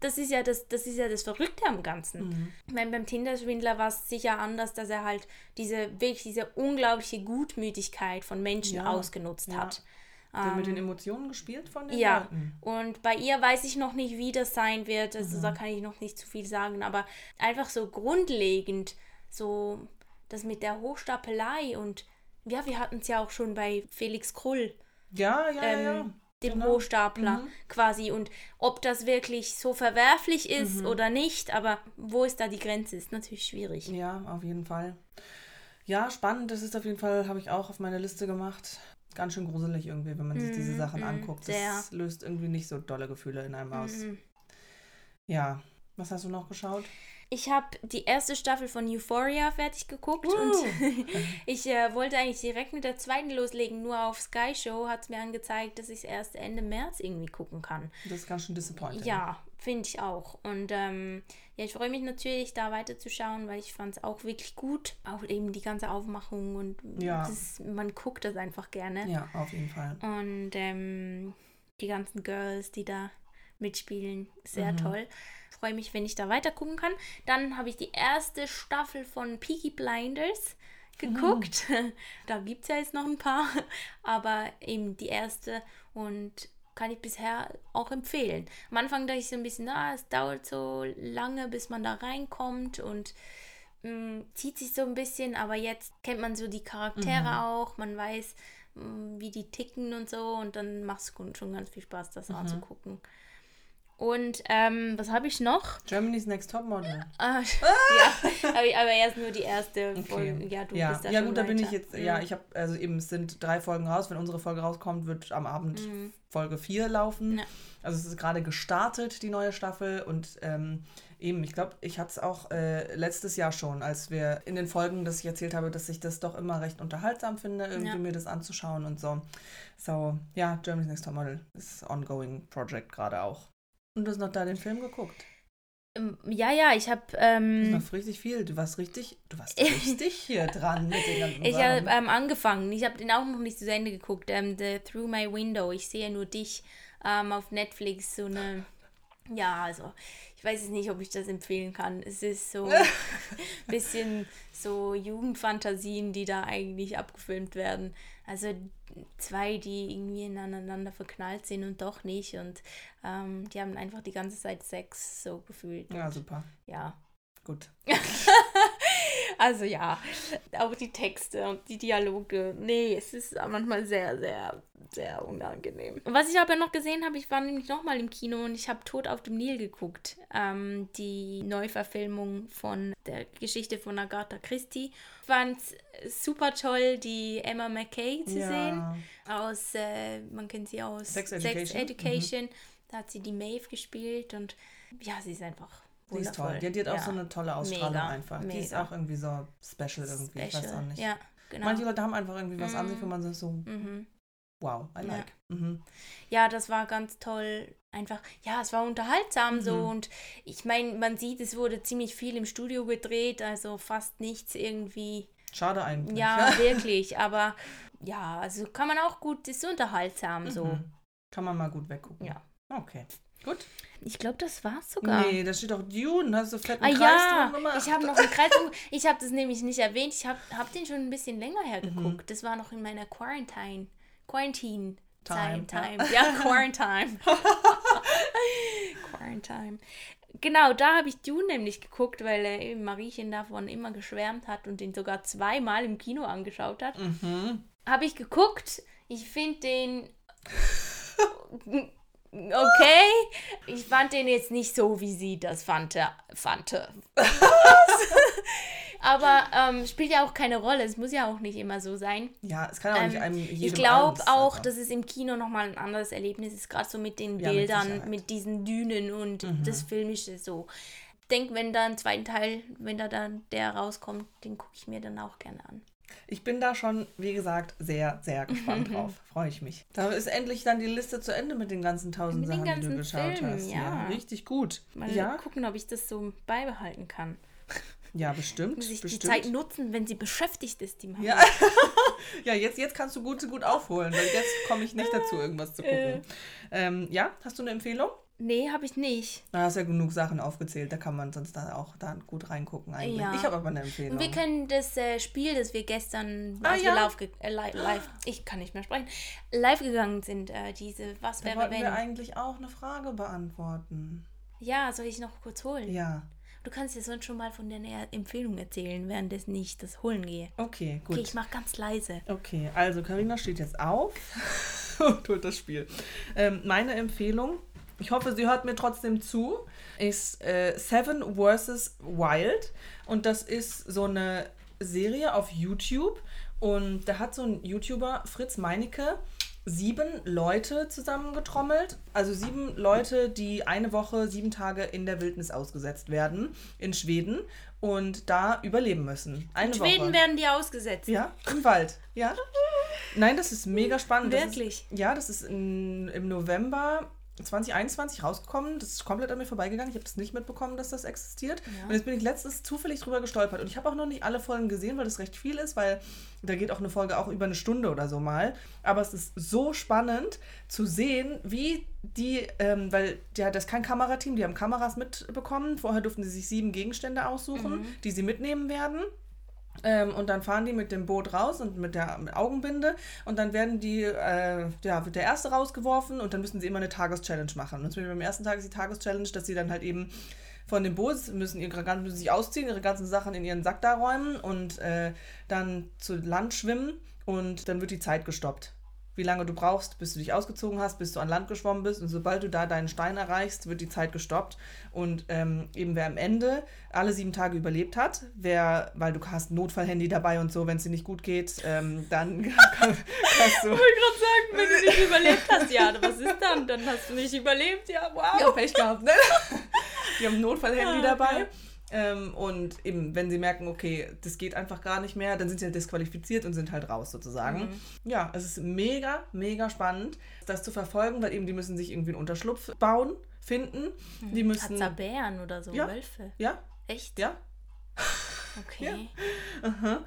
Das ist ja das, das ist ja das Verrückte am Ganzen. Mhm. Ich meine, beim Tinder-Schwindler war es sicher anders, dass er halt diese wirklich diese unglaubliche Gutmütigkeit von Menschen Ja, ausgenutzt ja. hat. Der mit Ähm, den Emotionen gespielt von den ja. Leuten. Und bei ihr weiß ich noch nicht, wie das sein wird. Also Mhm. da kann ich noch nicht zu viel sagen. Aber einfach so grundlegend, so das mit der Hochstapelei und ja, wir hatten es ja auch schon bei Felix Krull, Ja, ja, ähm, ja. Dem genau. Hochstapler Mhm. quasi. Und ob das wirklich so verwerflich ist Mhm. oder nicht, aber wo ist da die Grenze, ist natürlich schwierig. Ja, auf jeden Fall. Ja, spannend. Das ist auf jeden Fall, habe ich auch auf meine Liste gemacht. Ganz schön gruselig irgendwie, wenn man sich diese Mhm, Sachen mhm, anguckt. sehr. Das löst irgendwie nicht so dolle Gefühle in einem aus. Mhm. Ja. Was hast du noch geschaut? Ich habe die erste Staffel von Euphoria fertig geguckt Uh. und <laughs> ich äh, wollte eigentlich direkt mit der zweiten loslegen. Nur auf Sky Show hat es mir angezeigt, dass ich es erst Ende März irgendwie gucken kann. Das ist ganz schön disappointing. Ja, finde ich auch. Und ähm, ja, ich freue mich natürlich, da weiterzuschauen, weil ich fand es auch wirklich gut. Auch eben die ganze Aufmachung und Ja. das, man guckt das einfach gerne. Ja, auf jeden Fall. Und ähm, die ganzen Girls, die da mitspielen, sehr Mhm. toll. Freue mich, wenn ich da weiter gucken kann. Dann habe ich die erste Staffel von Peaky Blinders geguckt. <laughs> Da gibt es ja jetzt noch ein paar, <laughs> aber eben die erste und kann ich bisher auch empfehlen. Am Anfang dachte ich so ein bisschen, ah, es dauert so lange, bis man da reinkommt und mh, zieht sich so ein bisschen, aber jetzt kennt man so die Charaktere Mhm. auch, man weiß, mh, wie die ticken und so und dann macht es schon ganz viel Spaß, das Mhm. anzugucken. Und ähm, was habe ich noch? Germany's Next Topmodel. Ah, <laughs> ja, habe ich aber erst nur die erste Folge. Ja, du ja, bist da ja gut, da bin ich jetzt, Mhm. ja, ich habe, also eben, es sind drei Folgen raus. Wenn unsere Folge rauskommt, wird am Abend Mhm. Folge 4 laufen. Ja. Also es ist gerade gestartet, die neue Staffel. Und ähm, eben, ich glaube, ich hatte es auch äh, letztes Jahr schon, als wir in den Folgen, dass ich erzählt habe, dass ich das doch immer recht unterhaltsam finde, irgendwie Ja. mir das anzuschauen und so. So, ja, Germany's Next Topmodel ist ongoing Project gerade auch. Und du hast noch da den Film geguckt. Ähm, Ja, ja, ich habe Du ähm, warst richtig viel. Du warst richtig, du warst <laughs> richtig hier dran mit den ganzen ich habe ähm, angefangen. Ich habe den auch noch nicht zu Ende geguckt. Ähm, The Through My Window. Ich sehe nur dich ähm, auf Netflix. So eine. Ja, also ich weiß es nicht, ob ich das empfehlen kann. Es ist so ein <laughs> bisschen so Jugendfantasien, die da eigentlich abgefilmt werden. Also zwei, die irgendwie ineinander verknallt sind und doch nicht. Und ähm, die haben einfach die ganze Zeit Sex so gefühlt. Ja, super. Ja. Gut. <laughs> Also ja, auch die Texte und die Dialoge. Nee, es ist manchmal sehr, sehr, sehr unangenehm. Was ich aber noch gesehen habe, ich war nämlich nochmal im Kino und ich habe Tod auf dem Nil geguckt. Ähm, die Neuverfilmung von der Geschichte von Agatha Christie. Ich fand es super toll, die Emma McKay zu Ja. sehen. Aus, äh, man kennt sie aus Sex Education. Education. Da hat sie die Maeve gespielt und ja, sie ist einfach Die ist toll. Die, die hat auch Ja. so eine tolle Ausstrahlung Mega, einfach. Die ist mega. auch irgendwie so special irgendwie. Ich weiß Special. auch nicht. Ja, genau. Manche Leute haben einfach irgendwie was an sich, Mhm. wo man so, so mhm. wow, I Ja. like. Mhm. Ja, das war ganz toll. Einfach, ja, es war unterhaltsam so Mhm. und ich meine, man sieht, es wurde ziemlich viel im Studio gedreht, also fast nichts irgendwie. Schade eigentlich. Ja, <laughs> wirklich, aber ja, also kann man auch gut, ist unterhaltsam so. Mhm. Kann man mal gut weggucken. Ja. Okay. Gut. Ich glaube, das war's sogar. Nee, da steht auch Dune. Hast du fetten Ah Kreis ja, drum gemacht? ich habe noch einen Kreis. ich habe das nämlich nicht erwähnt. Ich habe hab den schon ein bisschen länger her Mhm. geguckt. Das war noch in meiner Quarantine. Quarantine. Time, Time, ja. time. <laughs> Ja, Quarantine. Quarantine. Genau, da habe ich Dune nämlich geguckt, weil äh, eben Mariechen davon immer geschwärmt hat und den sogar zweimal im Kino angeschaut hat. Mhm. Habe ich geguckt. Ich finde den. <laughs> Okay. Ich fand den jetzt nicht so, wie sie das fand. fand. <laughs> Aber ähm, spielt ja auch keine Rolle. Es muss ja auch nicht immer so sein. Ja, es kann auch nicht Ähm, einem jedem ich glaube auch, dass es im Kino nochmal ein anderes Erlebnis ist, gerade so mit den Ja, mit Bildern. Mhm. mit, diesen Dünen und das Filmische so. Ich denke, wenn da ein zweiten Teil, wenn da dann der rauskommt, den gucke ich mir dann auch gerne an. Ich bin da schon, wie gesagt, sehr, sehr gespannt <laughs> drauf. Freue ich mich. Da ist endlich dann die Liste zu Ende mit den ganzen tausend Mit den Sachen, die du ganzen geschaut Filmen, hast. ja. Richtig gut. Mal ja, gucken, ob ich das so beibehalten kann. ja, bestimmt. Muss ich bestimmt. die Zeit nutzen, wenn sie beschäftigt ist, die Mama. Ja. <laughs> ja, jetzt, jetzt kannst du gut, gut aufholen, weil jetzt komme ich nicht dazu, <laughs> irgendwas zu Äh. gucken. Ähm, ja, hast du eine Empfehlung? Nee, habe ich nicht. Da hast ja genug Sachen aufgezählt, da kann man sonst da auch da gut reingucken eigentlich. Ja. Ich habe aber eine Empfehlung. Und wir können das äh, Spiel, das wir gestern, Ah, ja. wir live, äh, li live, ich kann nicht mehr sprechen, live gegangen sind, äh, diese Was da wäre wenn. wir eigentlich auch eine Frage beantworten. Ja, soll ich noch kurz holen? Ja, Du kannst dir sonst schon mal von deiner Empfehlung erzählen, währenddessen ich das holen gehe. okay, gut. Okay, ich mach ganz leise. Okay, also Karina steht jetzt auf <laughs> und holt das Spiel. Ähm, meine Empfehlung, ich hoffe, sie hört mir trotzdem zu, ist äh, Seven vs. Wild. Und das ist so eine Serie auf YouTube. Und da hat so ein YouTuber, Fritz Meinecke, sieben Leute zusammengetrommelt. Also sieben Leute, die eine Woche, sieben Tage in der Wildnis ausgesetzt werden in Schweden und da überleben müssen. Eine In Woche. Schweden werden die ausgesetzt. Ja, im Wald. Ja. Nein, das ist mega spannend. Das Wirklich? Ist, ja, das ist in, im November 2021 rausgekommen. Das ist komplett an mir vorbeigegangen. Ich habe das nicht mitbekommen, dass das existiert. Ja. Und jetzt bin ich letztens zufällig drüber gestolpert. Und ich habe auch noch nicht alle Folgen gesehen, weil das recht viel ist, weil da geht auch eine Folge auch über eine Stunde oder so mal. Aber es ist so spannend zu sehen, wie die, ähm, weil ja, das ist kein Kamerateam, die haben Kameras mitbekommen. Vorher durften sie sich sieben Gegenstände aussuchen, die sie mitnehmen werden. Ähm, und dann fahren die mit dem Boot raus und mit der mit Augenbinde und dann werden die, äh, ja, wird der erste rausgeworfen und dann müssen sie immer eine Tageschallenge machen. Und zum Beispiel beim ersten Tag ist die Tageschallenge, dass sie dann halt eben von dem Boot müssen, ihre, müssen sich ausziehen, ihre ganzen Sachen in ihren Sack da räumen und äh, dann zu Land schwimmen und dann wird die Zeit gestoppt. Wie lange du brauchst, bis du dich ausgezogen hast, bis du an Land geschwommen bist. Und sobald du da deinen Stein erreichst, wird die Zeit gestoppt. Und ähm, eben wer am Ende alle sieben Tage überlebt hat, wer, weil du hast ein Notfallhandy dabei und so, wenn es dir nicht gut geht, ähm, dann <laughs> kannst du. Ich wollte gerade sagen, wenn du nicht überlebt hast, ja, was ist dann? Dann hast du nicht überlebt, ja, wow. Ja, Pech gehabt, ne? <laughs> Die haben ein Notfallhandy Ja, dabei. ja. Ähm, und eben, wenn sie merken, okay, das geht einfach gar nicht mehr, dann sind sie halt disqualifiziert und sind halt raus sozusagen. Mhm. Ja, es ist mega, mega spannend, das zu verfolgen, weil eben die müssen sich irgendwie einen Unterschlupf bauen, finden. Die müssen. Hat's Bären oder so, Ja. Wölfe? Ja, Echt? ja. Okay. Aha.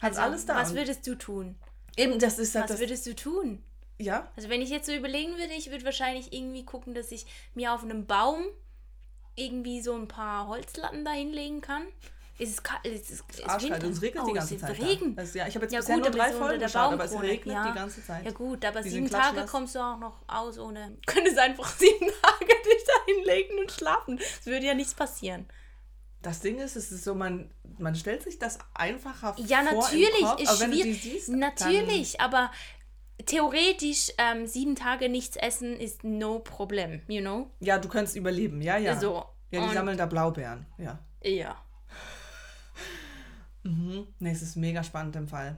Hat Also, alles da. Was würdest du tun? eben, das ist halt Was das. würdest du tun? Ja, Also wenn ich jetzt so überlegen würde, ich würde wahrscheinlich irgendwie gucken, dass ich mir auf einem Baum irgendwie so ein paar Holzlatten da hinlegen kann. ist es kalt, ist es, ist Winter. es regnet oh, die ganze es ist Zeit. Regen. Das, ja, ich habe jetzt Ja bisher gut, nur drei Folgen der geschaut, aber es regnet ja. die ganze Zeit. Ja gut, aber Die sieben Tage kommst du auch noch aus ohne... Du <laughs> könntest einfach sieben Tage dich da hinlegen und schlafen. Es würde ja nichts passieren. Das Ding ist, es ist so, man, man stellt sich das einfacher Ja, vor natürlich. im Kopf, ist schwierig. siehst, natürlich, aber theoretisch ähm, sieben Tage nichts essen ist no problem, you know? Ja, du kannst überleben, ja, ja. So. Ja, die Und- sammeln da Blaubeeren, ja. Ja. <laughs> Mhm. Nee, es ist mega spannend im Fall.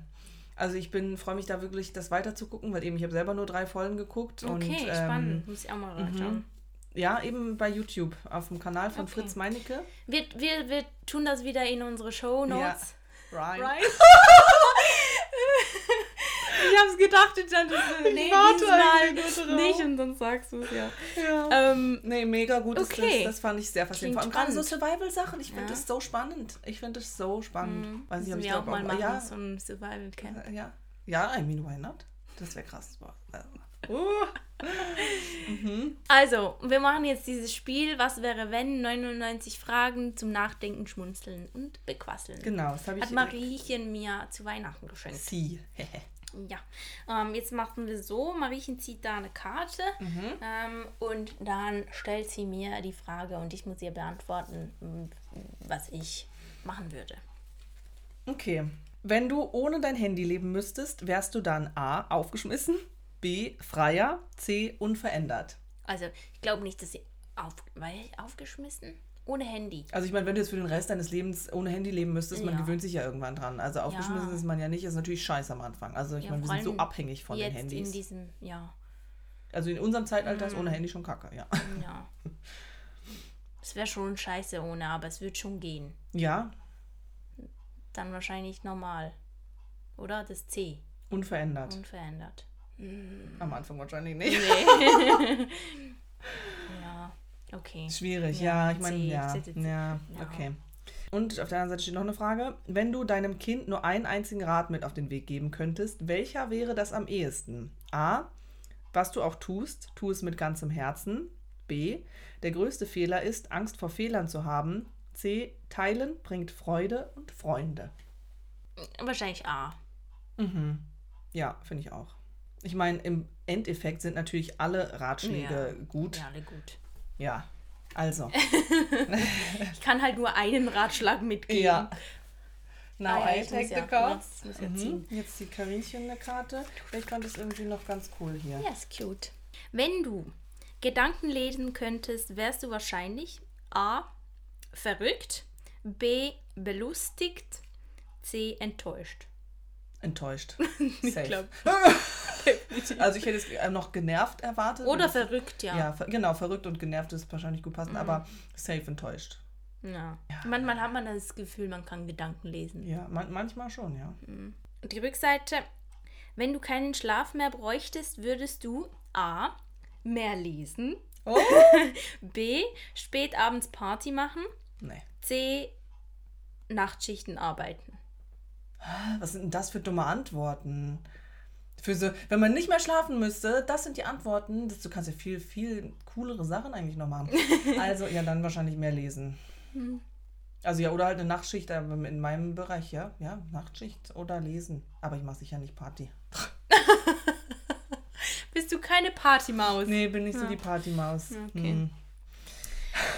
Also ich bin, freue mich da wirklich, das weiter zu gucken, weil eben ich habe selber nur drei Folgen geguckt. und, Okay, ähm, spannend. Muss ich auch mal reinschauen. Ja, eben bei YouTube, auf dem Kanal von Okay. Fritz Meinecke. Wir, wir, wir tun das wieder in unsere Show Notes. Right. Right? <laughs> ich hab's gedacht, ich dachte, nee, warte dieses Mal nicht und dann sagst du es ja. Ja. Ähm, Nee, mega gut. Okay. Das, das fand ich sehr faszinierend. Vor allem gerade so. Survival-Sachen. Ich finde Ja. das so spannend. Ich finde das so spannend. Weiß nicht, ob ich auch mal machen, ja, so ein Survival Camp. ja. Ja, I mean, why not? Das wäre krass. Boah. <laughs> Uh. Also, wir machen jetzt dieses Spiel, was wäre wenn, 99 Fragen zum Nachdenken, Schmunzeln und Bequasseln. Genau, das habe ich. Hat Mariechen mir zu Weihnachten geschenkt. Sie. <laughs> Ja, ähm, jetzt machen wir so, Mariechen zieht da eine Karte ähm, und dann stellt sie mir die Frage und ich muss ihr beantworten, was ich machen würde. Okay. Wenn du ohne dein Handy leben müsstest, wärst du dann A. aufgeschmissen, B. freier, C. unverändert. Also, ich glaube nicht, dass sie auf, weil aufgeschmissen? Ohne Handy. Also ich meine, wenn du jetzt für den Rest deines Lebens ohne Handy leben müsstest, man Ja. gewöhnt sich ja irgendwann dran. Also aufgeschmissen Ja. ist man ja nicht, ist natürlich scheiße am Anfang. Also ich Ja, meine, wir sind so abhängig von den Handys. in diesem, ja, also in unserem Zeitalter ist ohne Handy schon kacke, ja. ja. Es wäre schon scheiße ohne, aber es wird schon gehen. Ja, Dann wahrscheinlich normal. Oder? Das C. unverändert. Unverändert. Am Anfang wahrscheinlich nicht. Nee. <laughs> <laughs> ja, okay. Schwierig, Ja, ja, ich meine, ja, ja, Ja. okay. Und auf der anderen Seite steht noch eine Frage. Wenn du deinem Kind nur einen einzigen Rat mit auf den Weg geben könntest, welcher wäre das am ehesten? A. Was du auch tust, tu es mit ganzem Herzen. B. Der größte Fehler ist, Angst vor Fehlern zu haben. C. Teilen bringt Freude und Freunde. Wahrscheinlich A. Mhm. Ja, finde ich auch. Ich meine, im Endeffekt sind natürlich alle Ratschläge gut. Ja, alle gut. Ja. Also. <laughs> Ich kann halt nur einen Ratschlag mitgeben. Ja. Now Ah ja, I ich take the ja- cards. ja Mhm. Jetzt zieht Karinchen eine Karte. Ich fand das irgendwie noch ganz cool hier. Ja, ist cute. Wenn du Gedanken lesen könntest, wärst du wahrscheinlich A. verrückt, B. belustigt, C. enttäuscht. Enttäuscht. <laughs> Ich Safe. <laughs> Also ich hätte es äh, noch genervt erwartet. Oder verrückt, ja. Ja, genau, verrückt und genervt ist wahrscheinlich gut passend, aber safe enttäuscht. ja. Manchmal hat man das Gefühl, man kann Gedanken lesen. Ja, man manchmal schon, ja. Und die Rückseite, wenn du keinen Schlaf mehr bräuchtest, würdest du A. mehr lesen, Oh! <laughs> B. spät abends Party machen, nee. C. Nachtschichten arbeiten. Was sind denn das für dumme Antworten? Für so, wenn man nicht mehr schlafen müsste, das sind die Antworten. Das, du kannst ja viel, viel coolere Sachen eigentlich noch machen. <laughs> Also, ja, dann wahrscheinlich mehr lesen. Also ja, oder halt eine Nachtschicht aber in meinem Bereich, ja. Ja, Nachtschicht oder lesen. Aber ich mache sicher nicht Party. <laughs> Bist du keine Partymaus? Nee, bin nicht so die Partymaus. Okay. Hm.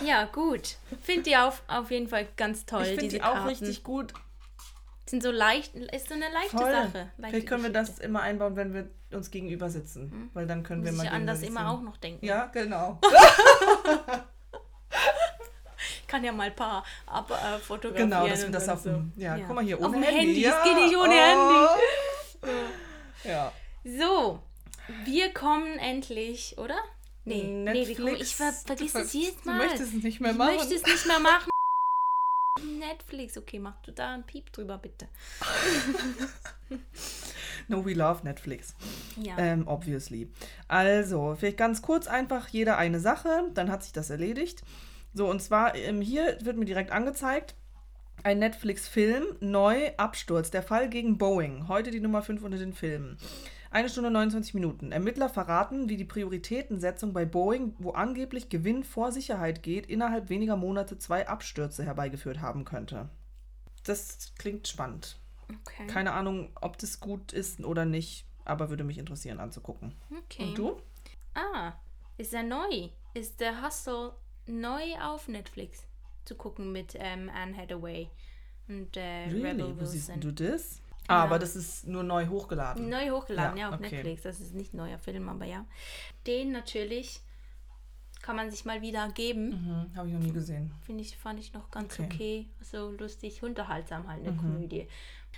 Ja, gut. Finde die auf, auf jeden Fall ganz toll. Ich finde die auch Karten. richtig gut. Sind so leicht, ist so eine leichte Voll. Sache. Leichte Vielleicht können wir das immer einbauen, wenn wir uns gegenüber sitzen. Weil dann können wir Muss mal ich an das immer auch noch denken. Ja, genau. Ich <laughs> kann ja mal ein paar ab, äh, fotografieren. genau, dass wir das auf dem. Ja, guck mal hier, Auf ohne dem Handy. Ja. Es geht nicht ohne oh. <laughs> Ja. Handy. So, wir kommen endlich, oder? Nee, nee, wir kommen, ich ver Netflix. Du es jedes Du Mal. möchtest es nicht mehr ich machen. möchte es nicht mehr <laughs> machen. Netflix, okay, mach du da einen Piep drüber, bitte. <laughs> No, we love Netflix. Ja. Ähm, obviously. Also, vielleicht ganz kurz einfach jeder eine Sache, dann hat sich das erledigt. So, und zwar ähm, hier wird mir direkt angezeigt, ein Netflix-Film, neu, Absturz, der Fall gegen Boeing. Heute die Nummer 5 unter den Filmen. Eine Stunde 29 Minuten. Ermittler verraten, wie die Prioritätensetzung bei Boeing, wo angeblich Gewinn vor Sicherheit geht, innerhalb weniger Monate zwei Abstürze herbeigeführt haben könnte. das klingt spannend. Okay. Keine Ahnung, ob das gut ist oder nicht, aber würde mich interessieren anzugucken. okay. Und du? Ah, ist er neu? Ist der Hustle neu auf Netflix zu gucken mit ähm, Anne Hathaway und äh, Rebel Really? Wo siehst Wilson? du das? Ah, aber das ist nur neu hochgeladen. Neu hochgeladen, Ja, ja, auf okay. Netflix. Das ist nicht ein neuer Film, aber ja. Den natürlich kann man sich mal wieder geben. Mhm, Habe ich noch nie gesehen. Finde ich, fand ich noch ganz Okay. Mhm. okay. So lustig, unterhaltsam halt, eine Komödie.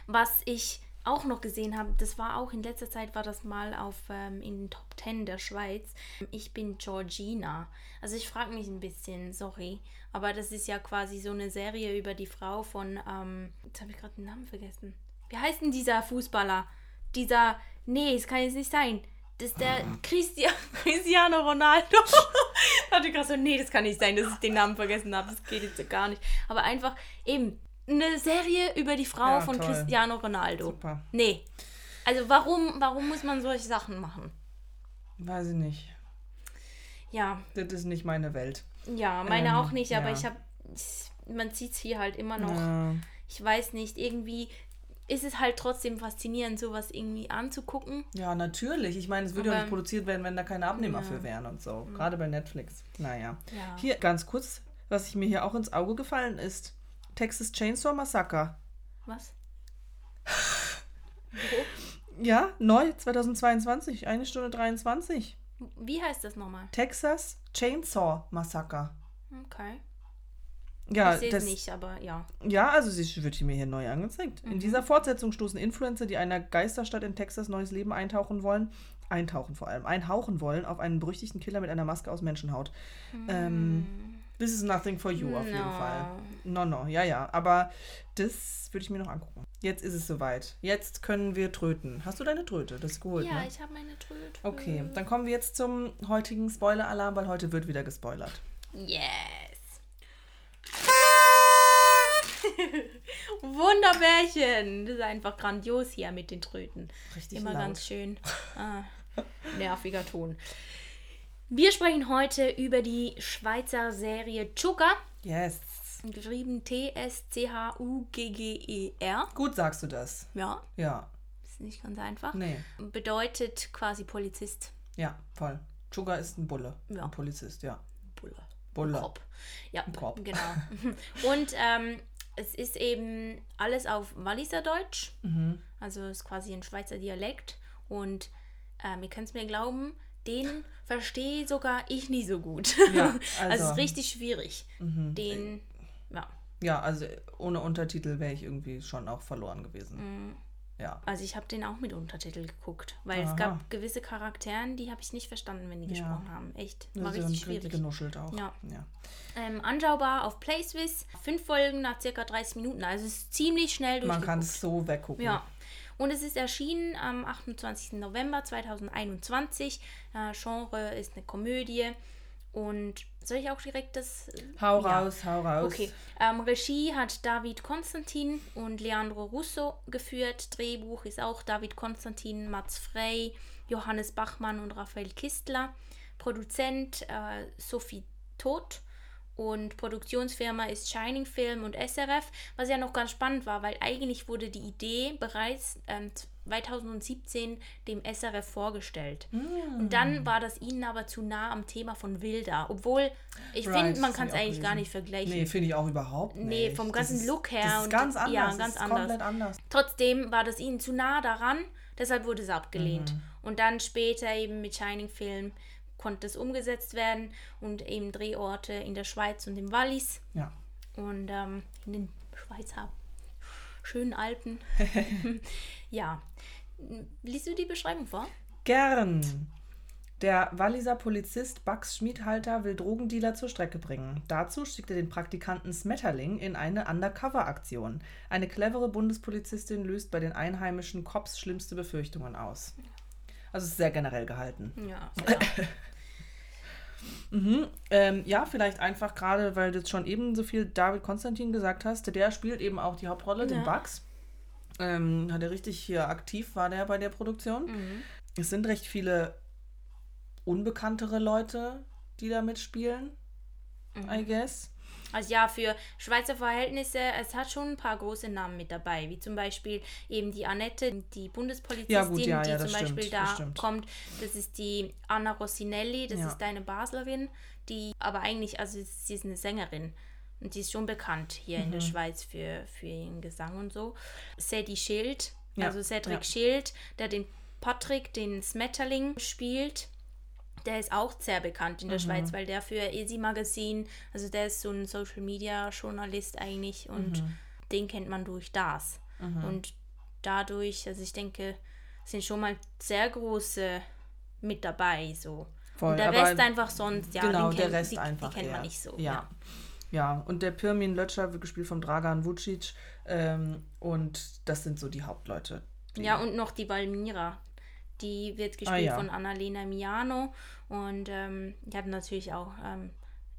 Was ich auch noch gesehen habe, das war auch in letzter Zeit, war das mal auf ähm, in den Top 10 der Schweiz. Ich bin Georgina. Also ich frage mich ein bisschen, sorry, aber das ist ja quasi so eine Serie über die Frau von, ähm, jetzt habe ich gerade den Namen vergessen. Wie heißt denn dieser Fußballer? Dieser, nee, es kann jetzt nicht sein. Das ist der Christian, <laughs> Cristiano Ronaldo. <laughs> da hatte ich gerade so, nee, das kann nicht sein, dass ich den Namen vergessen habe. Das geht jetzt so gar nicht. Aber einfach eben eine Serie über die Frau Ja, von toll. Cristiano Ronaldo. Super. Nee. Also warum, warum muss man solche Sachen machen? Weiß ich nicht. Ja, Das ist nicht meine Welt. ja, meine Ähm, auch nicht, aber ja. ich habe, man sieht es hier halt immer noch. Ja. Ich weiß nicht, irgendwie ist es halt trotzdem faszinierend, sowas irgendwie anzugucken. Ja, natürlich. Ich meine, es würde ja nicht produziert werden, wenn da keine Abnehmer Ja. für wären und so. Gerade bei Netflix. Naja. Ja. Hier ganz kurz, was ich mir hier auch ins Auge gefallen ist. Texas Chainsaw Massacre. Was? <laughs> Ja, neu, 2022, eine Stunde 23. Wie heißt das nochmal? Texas Chainsaw Massacre. Okay. Ja, ich sehe das, nicht, aber ja. ja, also sie wird mir hier neu angezeigt. Mhm. In dieser Fortsetzung stoßen Influencer, die einer Geisterstadt in Texas neues Leben eintauchen wollen, eintauchen vor allem, einhauchen wollen, auf einen berüchtigten Killer mit einer Maske aus Menschenhaut. Ähm, this is nothing for you auf jeden. Fall. No, no, ja, ja. Aber das würde ich mir noch angucken. Jetzt ist es soweit. Jetzt können wir tröten. Hast du deine Tröte? Das ist gut, Ja, ne? ich habe meine Tröte. Okay, dann kommen wir jetzt zum heutigen Spoiler-Alarm, weil heute wird wieder gespoilert. Yes. <laughs> Wunderbärchen. Das ist einfach grandios hier mit den Tröten. Richtig Immer laut. ganz schön. <laughs> Ah, nerviger Ton. Wir sprechen heute über die Schweizer Serie Zucker, Yes. geschrieben T-S-C-H-U-G-G-E-R. Gut sagst du das. Ja, Ja. ist nicht ganz einfach. Nee. Bedeutet quasi Polizist. Ja, voll. Sugar ist ein Bulle. Ja. Ein Polizist, ja. Bulle. Bulle. Kopf. Ja, Kopf. genau. <laughs> Und ähm, es ist eben alles auf Walliser Deutsch. Mhm. Also es ist quasi ein Schweizer Dialekt. Und ähm, ihr könnt es mir glauben, den verstehe sogar ich nie so gut. Ja, <laughs> also, es also- ist richtig schwierig. Mhm. Den, ja. Ja, also ohne Untertitel wäre ich irgendwie schon auch verloren gewesen. Mhm. Ja. Also ich habe den auch mit Untertitel geguckt, weil es Aha. gab gewisse Charakteren, die habe ich nicht verstanden, wenn die Ja. gesprochen haben. Echt, Das war ja richtig schwierig. genuschelt auch. Ja. ja. Ähm, anschaubar auf PlaySwiss, fünf Folgen nach circa 30 Minuten, also es ist ziemlich schnell Man durchgeguckt. kann es so weggucken. Ja. Und es ist erschienen am 28. November 2021. Äh, Genre ist eine Komödie. Und soll ich auch direkt das. äh, Hau Ja. raus, hau raus. Okay. Ähm, Regie hat David Konstantin und Leandro Russo geführt. Drehbuch ist auch David Konstantin, Mats Frey, Johannes Bachmann und Raphael Kistler. Produzent äh, Sophie Todt. Und Produktionsfirma ist Shining Film und SRF, was ja noch ganz spannend war, weil eigentlich wurde die Idee bereits ähm, 2017 dem SRF vorgestellt. Und dann war das ihnen aber zu nah am Thema von Wilda. Obwohl, ich Right, finde, man kann es eigentlich gar nicht vergleichen. Nee, finde ich auch überhaupt nicht. Nee, vom ganzen ist- Look her Das ist und- ganz anders. ja, ganz anders. komplett anders. Trotzdem war das ihnen zu nah daran, deshalb wurde es abgelehnt. Mhm. Und dann später eben mit Shining Film konnte es umgesetzt werden und eben Drehorte in der Schweiz und im Wallis Ja. und ähm, in den Schweizer schönen Alpen. <laughs> ja. Liest du die Beschreibung vor? Gern. Der Walliser Polizist Bax Schmiedhalter will Drogendealer zur Strecke bringen. Dazu schickt er den Praktikanten Smetterling in eine Undercover-Aktion. Eine clevere Bundespolizistin löst bei den einheimischen Cops schlimmste Befürchtungen aus. Also es ist sehr generell gehalten. Ja. <laughs> sehr. Mhm. Ähm, ja, vielleicht einfach gerade, weil du jetzt schon eben so viel David Konstantin gesagt hast, der spielt eben auch die Hauptrolle, den Ja. Bugs. Ähm, hat er richtig hier aktiv, war der bei der Produktion. Mhm. Es sind recht viele unbekanntere Leute, die da mitspielen, Mhm. I guess. Also ja, für Schweizer Verhältnisse, es hat schon ein paar große Namen mit dabei, wie zum Beispiel eben die Annette, die Bundespolizistin, Ja, gut, ja, die ja, zum das Beispiel stimmt, das da stimmt. kommt. Das ist die Anna Rossinelli, das ist deine Baslerin, die aber eigentlich, also sie ist eine Sängerin. Und die ist schon bekannt hier in der Mhm. Schweiz für, für ihren Gesang und so. Sadie Schild, also Cedric. Schild, der den Patrick, den Smetterling spielt. Der ist auch sehr bekannt in der Mhm. Schweiz, weil der für Easy Magazine, also der ist so ein Social Media Journalist eigentlich und Mhm. den kennt man durch das. Und dadurch, also ich denke, sind schon mal sehr große mit dabei so. Voll, und der Rest einfach sonst, ja, genau, den der kennt, Rest die, einfach die kennt eher. man nicht so. Ja. Ja, und der Pirmin Lötscher wird gespielt von Dragan Vucic. Ähm, und das sind so die Hauptleute. Die, Ja, und noch die Valmira. Die wird gespielt Ah, ja. von Annalena Miano. Und ähm, die hat natürlich auch, ähm,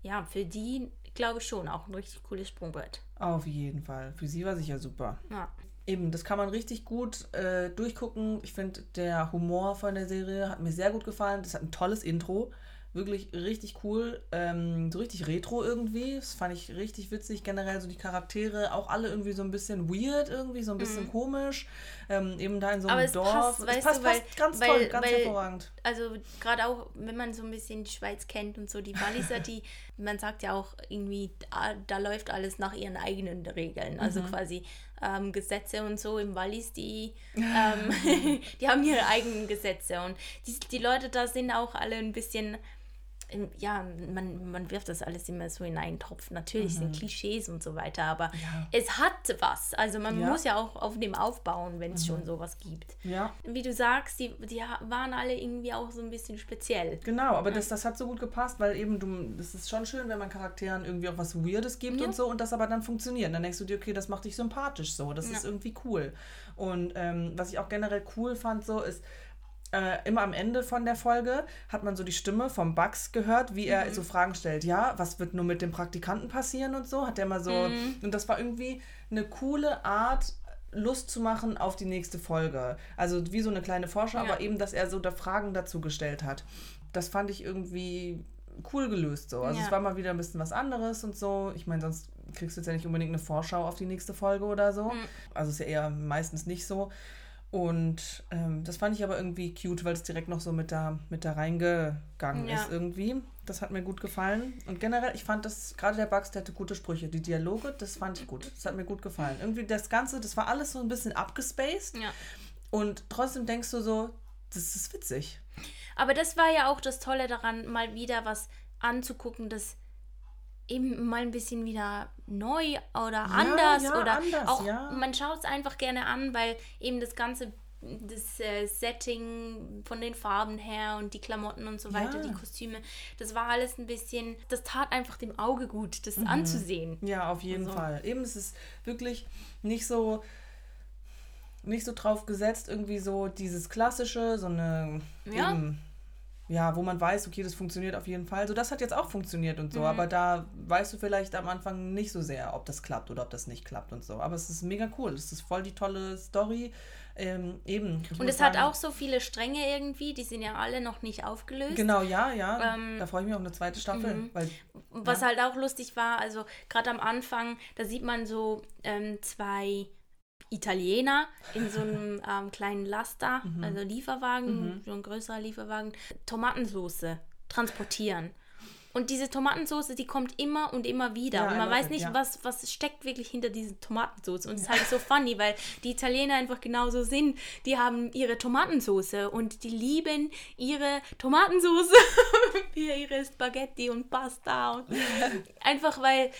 ja, für die glaube ich schon auch ein richtig cooles Sprungbrett. Auf jeden Fall. Für sie war sicher super. Ja. Eben, das kann man richtig gut äh, durchgucken. Ich finde, der Humor von der Serie hat mir sehr gut gefallen. Das hat ein tolles Intro. Wirklich richtig cool. Ähm, so richtig retro irgendwie. Das fand ich richtig witzig. Generell so die Charaktere, auch alle irgendwie so ein bisschen weird, irgendwie so ein bisschen komisch. Ähm, eben da in so einem Mhm. Aber es Dorf. passt, es weißt passt, du, weil- passt ganz weil- toll, ganz weil- hervorragend. Also gerade auch, wenn man so ein bisschen die Schweiz kennt und so, die Walliser, die, man sagt ja auch irgendwie, da, da läuft alles nach ihren eigenen Regeln. Also Mhm. quasi ähm, Gesetze und so im Wallis, die, <laughs> ähm, <laughs> die haben ihre eigenen Gesetze. Und die, die Leute da sind auch alle ein bisschen, ja, man, man wirft das alles immer so in einen Topf. Natürlich sind Klischees und so weiter, aber Mhm. Ja. es hat was. Also man Ja. Mhm. muss ja auch auf dem aufbauen, wenn es schon sowas gibt Ja, wie du sagst, die, die waren alle irgendwie auch so ein bisschen speziell. Genau, aber das, das hat so gut gepasst, weil eben du, das ist schon schön, wenn man Charakteren irgendwie auch was Weirdes gibt Ja. und so und das aber dann funktioniert. Dann denkst du dir, okay, das macht dich sympathisch so, das ist irgendwie cool. Und ähm, was ich auch generell cool fand, so ist, äh, immer am Ende von der Folge hat man so die Stimme vom Bugs gehört, wie er so Fragen stellt. Ja, was wird nur mit dem Praktikanten passieren und so? Hat er mal so. Und das war irgendwie eine coole Art, Lust zu machen auf die nächste Folge. Also wie so eine kleine Vorschau, Ja. aber eben, dass er so da Fragen dazu gestellt hat. Das fand ich irgendwie cool gelöst so. Also Ja. es war mal wieder ein bisschen was anderes und so. Ich meine, sonst kriegst du jetzt ja nicht unbedingt eine Vorschau auf die nächste Folge oder so. Mhm. Also ist ja eher meistens nicht so. Und ähm, das fand ich aber irgendwie cute, weil es direkt noch so mit da, mit da reingegangen Ja. ist irgendwie. Das hat mir gut gefallen. Und generell, ich fand das, gerade der Bugs, der hatte gute Sprüche. Die Dialoge, das fand ich gut. Das hat mir gut gefallen. Irgendwie das Ganze, das war alles so ein bisschen abgespaced. Ja. Und trotzdem denkst du so, das ist witzig. Aber das war ja auch das Tolle daran, mal wieder was anzugucken, das eben mal ein bisschen wieder neu oder anders ja, oder anders, auch ja. man schaut es einfach gerne an, weil eben das ganze das äh, Setting von den Farben her und die Klamotten und so weiter, Ja. die Kostüme, das war alles ein bisschen, das tat einfach dem Auge gut, das Mhm. anzusehen. Ja, auf jeden Also. Fall. Eben, es ist wirklich nicht so nicht so drauf gesetzt, irgendwie so dieses klassische, so eine Ja. eben, ja, wo man weiß, okay, das funktioniert auf jeden Fall. So, das hat jetzt auch funktioniert und so, Mhm. aber da weißt du vielleicht am Anfang nicht so sehr, ob das klappt oder ob das nicht klappt und so. Aber es ist mega cool. Es ist voll die tolle Story. Ähm, eben. Und es hat sagen- auch so viele Stränge irgendwie, die sind ja alle noch nicht aufgelöst. Genau, ja, ja. Ähm, da freue ich mich auf eine zweite Staffel. mhm. Weil, Was halt auch lustig war, also gerade am Anfang, da sieht man so ähm, zwei Italiener in so einem <laughs> ähm, kleinen Laster, Mhm. also Lieferwagen, so ein größerer Lieferwagen, Tomatensoße transportieren. Und diese Tomatensoße, die kommt immer und immer wieder. Ja, und man weiß nicht, ja. was, was steckt wirklich hinter dieser Tomatensoße. Und es ist halt so funny, weil die Italiener einfach genauso sind. Die haben ihre Tomatensoße und die lieben ihre Tomatensoße <laughs> für ihre Spaghetti und Pasta. Und <laughs> einfach weil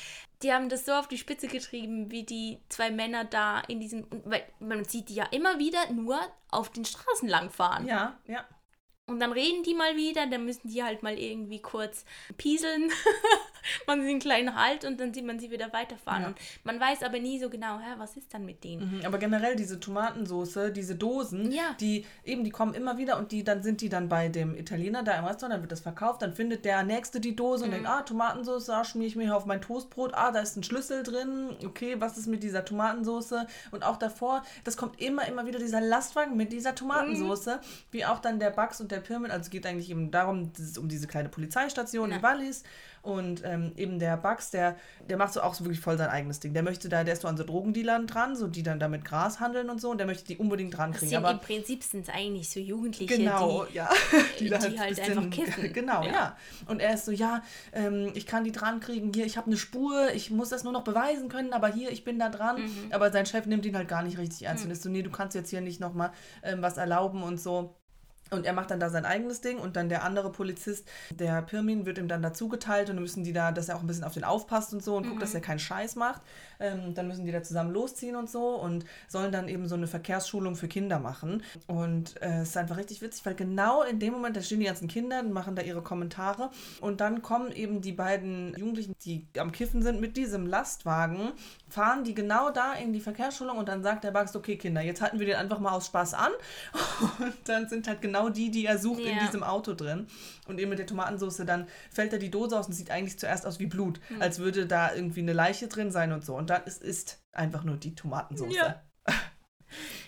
die haben das so auf die Spitze getrieben, wie die zwei Männer da in diesem. Weil man sieht die ja immer wieder nur auf den Straßen langfahren. ja, ja. Und dann reden die mal wieder, dann müssen die halt mal irgendwie kurz pieseln, <laughs> machen sie einen kleinen Halt und dann sieht man sie wieder weiterfahren. Ja. Und man weiß aber nie so genau, hä, was ist dann mit denen? Mhm, Aber generell diese Tomatensoße, diese Dosen, Ja. die eben, die kommen immer wieder und die, dann sind die dann bei dem Italiener da im Restaurant, dann wird das verkauft, dann findet der Nächste die Dose und Mhm. denkt, ah, Tomatensoße, ah, schmier ich mir hier auf mein Toastbrot, ah, da ist ein Schlüssel drin, okay, was ist mit dieser Tomatensoße? Und auch davor, das kommt immer, immer wieder dieser Lastwagen mit dieser Tomatensoße, wie auch dann der Bugs und der Pyramid, also es geht eigentlich eben darum, es um diese kleine Polizeistation Ja. in Wallis und ähm, eben der Bugs, der, der macht so auch so wirklich voll sein eigenes Ding. Der möchte da, der ist so an so Drogendealern dran, so die dann damit Gras handeln und so und der möchte die unbedingt dran kriegen. sind, Aber Im Prinzip sind es eigentlich so Jugendliche, Genau, die ja. <laughs> die da halt bisschen- einfach kiffen. <laughs> Genau, ja. Ja. Und er ist so, ja, ähm, ich kann die dran kriegen, hier, ich habe eine Spur, ich muss das nur noch beweisen können, aber hier, ich bin da dran. Mhm. Aber sein Chef nimmt ihn halt gar nicht richtig ernst und ist so, nee, du kannst jetzt hier nicht nochmal ähm, was erlauben und so. Und er macht dann da sein eigenes Ding und dann der andere Polizist, der Pirmin, wird ihm dann dazu geteilt und dann müssen die da, dass er auch ein bisschen auf den aufpasst und so und guckt, dass er keinen Scheiß macht. Ähm, dann müssen die da zusammen losziehen und so und sollen dann eben so eine Verkehrsschulung für Kinder machen. Und äh, es ist einfach richtig witzig, weil genau in dem Moment, da stehen die ganzen Kinder und machen da ihre Kommentare und dann kommen eben die beiden Jugendlichen, die am Kiffen sind, mit diesem Lastwagen, fahren die genau da in die Verkehrsschulung und dann sagt der Bugs, okay Kinder, jetzt halten wir den einfach mal aus Spaß an <laughs> und dann sind halt genau die, die er sucht, in Ja. diesem Auto drin. Und eben mit der Tomatensauce, dann fällt er die Dose aus und sieht eigentlich zuerst aus wie Blut, Hm. als würde da irgendwie eine Leiche drin sein und so. Und dann ist, ist einfach nur die Tomatensauce. Ja. <laughs>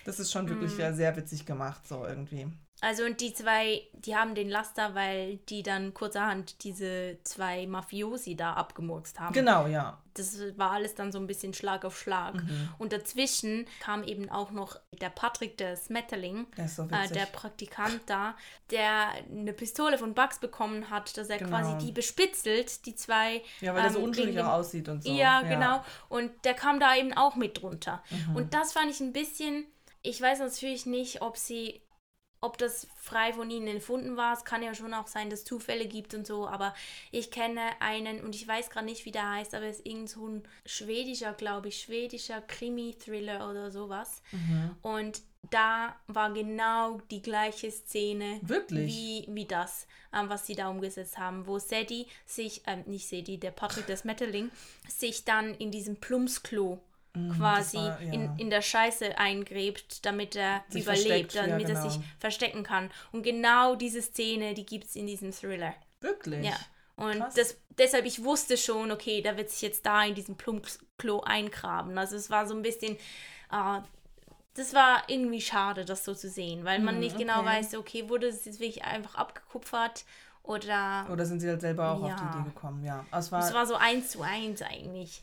Das ist schon wirklich Mhm. sehr, sehr witzig gemacht, so irgendwie. Also und die zwei, die haben den Laster, weil die dann kurzerhand diese zwei Mafiosi da abgemurkst haben. Genau, ja. Das war alles dann so ein bisschen Schlag auf Schlag. Mhm. Und dazwischen kam eben auch noch der Patrick, der Smetterling, Der so äh, der Praktikant da, der eine Pistole von Bugs bekommen hat, dass er Genau. quasi die bespitzelt, die zwei. ja, weil er so ähm, unschuldig auch aussieht und so. Ja, genau. Und der kam da eben auch mit drunter. Mhm. Und das fand ich ein bisschen, ich weiß natürlich nicht, ob sie, ob das frei von ihnen erfunden war. Es kann ja schon auch sein, dass es Zufälle gibt und so, aber ich kenne einen und ich weiß gerade nicht, wie der heißt, aber es ist irgend so ein schwedischer, glaube ich, schwedischer Krimi-Thriller oder sowas. Mhm. Und da war genau die gleiche Szene Wirklich? wie, wie das, ähm, was sie da umgesetzt haben, wo Sadie sich, ähm, nicht Sadie, der Patrick, das Metterling, sich dann in diesem Plumpsklo quasi Mhm, das war- ja. in, in der Scheiße eingräbt, damit er Sich überlebt, ja, damit er genau. sich verstecken kann. Und genau diese Szene, die gibt es in diesem Thriller. Wirklich? Ja. Und Krass. das, deshalb, ich wusste schon, okay, da wird sich jetzt da in diesem Plumpsklo eingraben. Also es war so ein bisschen, äh, das war irgendwie schade, das so zu sehen, weil man Hm, nicht genau okay. weiß, okay, wurde es jetzt wirklich einfach abgekupfert oder Oder sind sie halt selber auch auf Ja. die Idee gekommen? Ja. Es war, es war so eins zu eins eigentlich.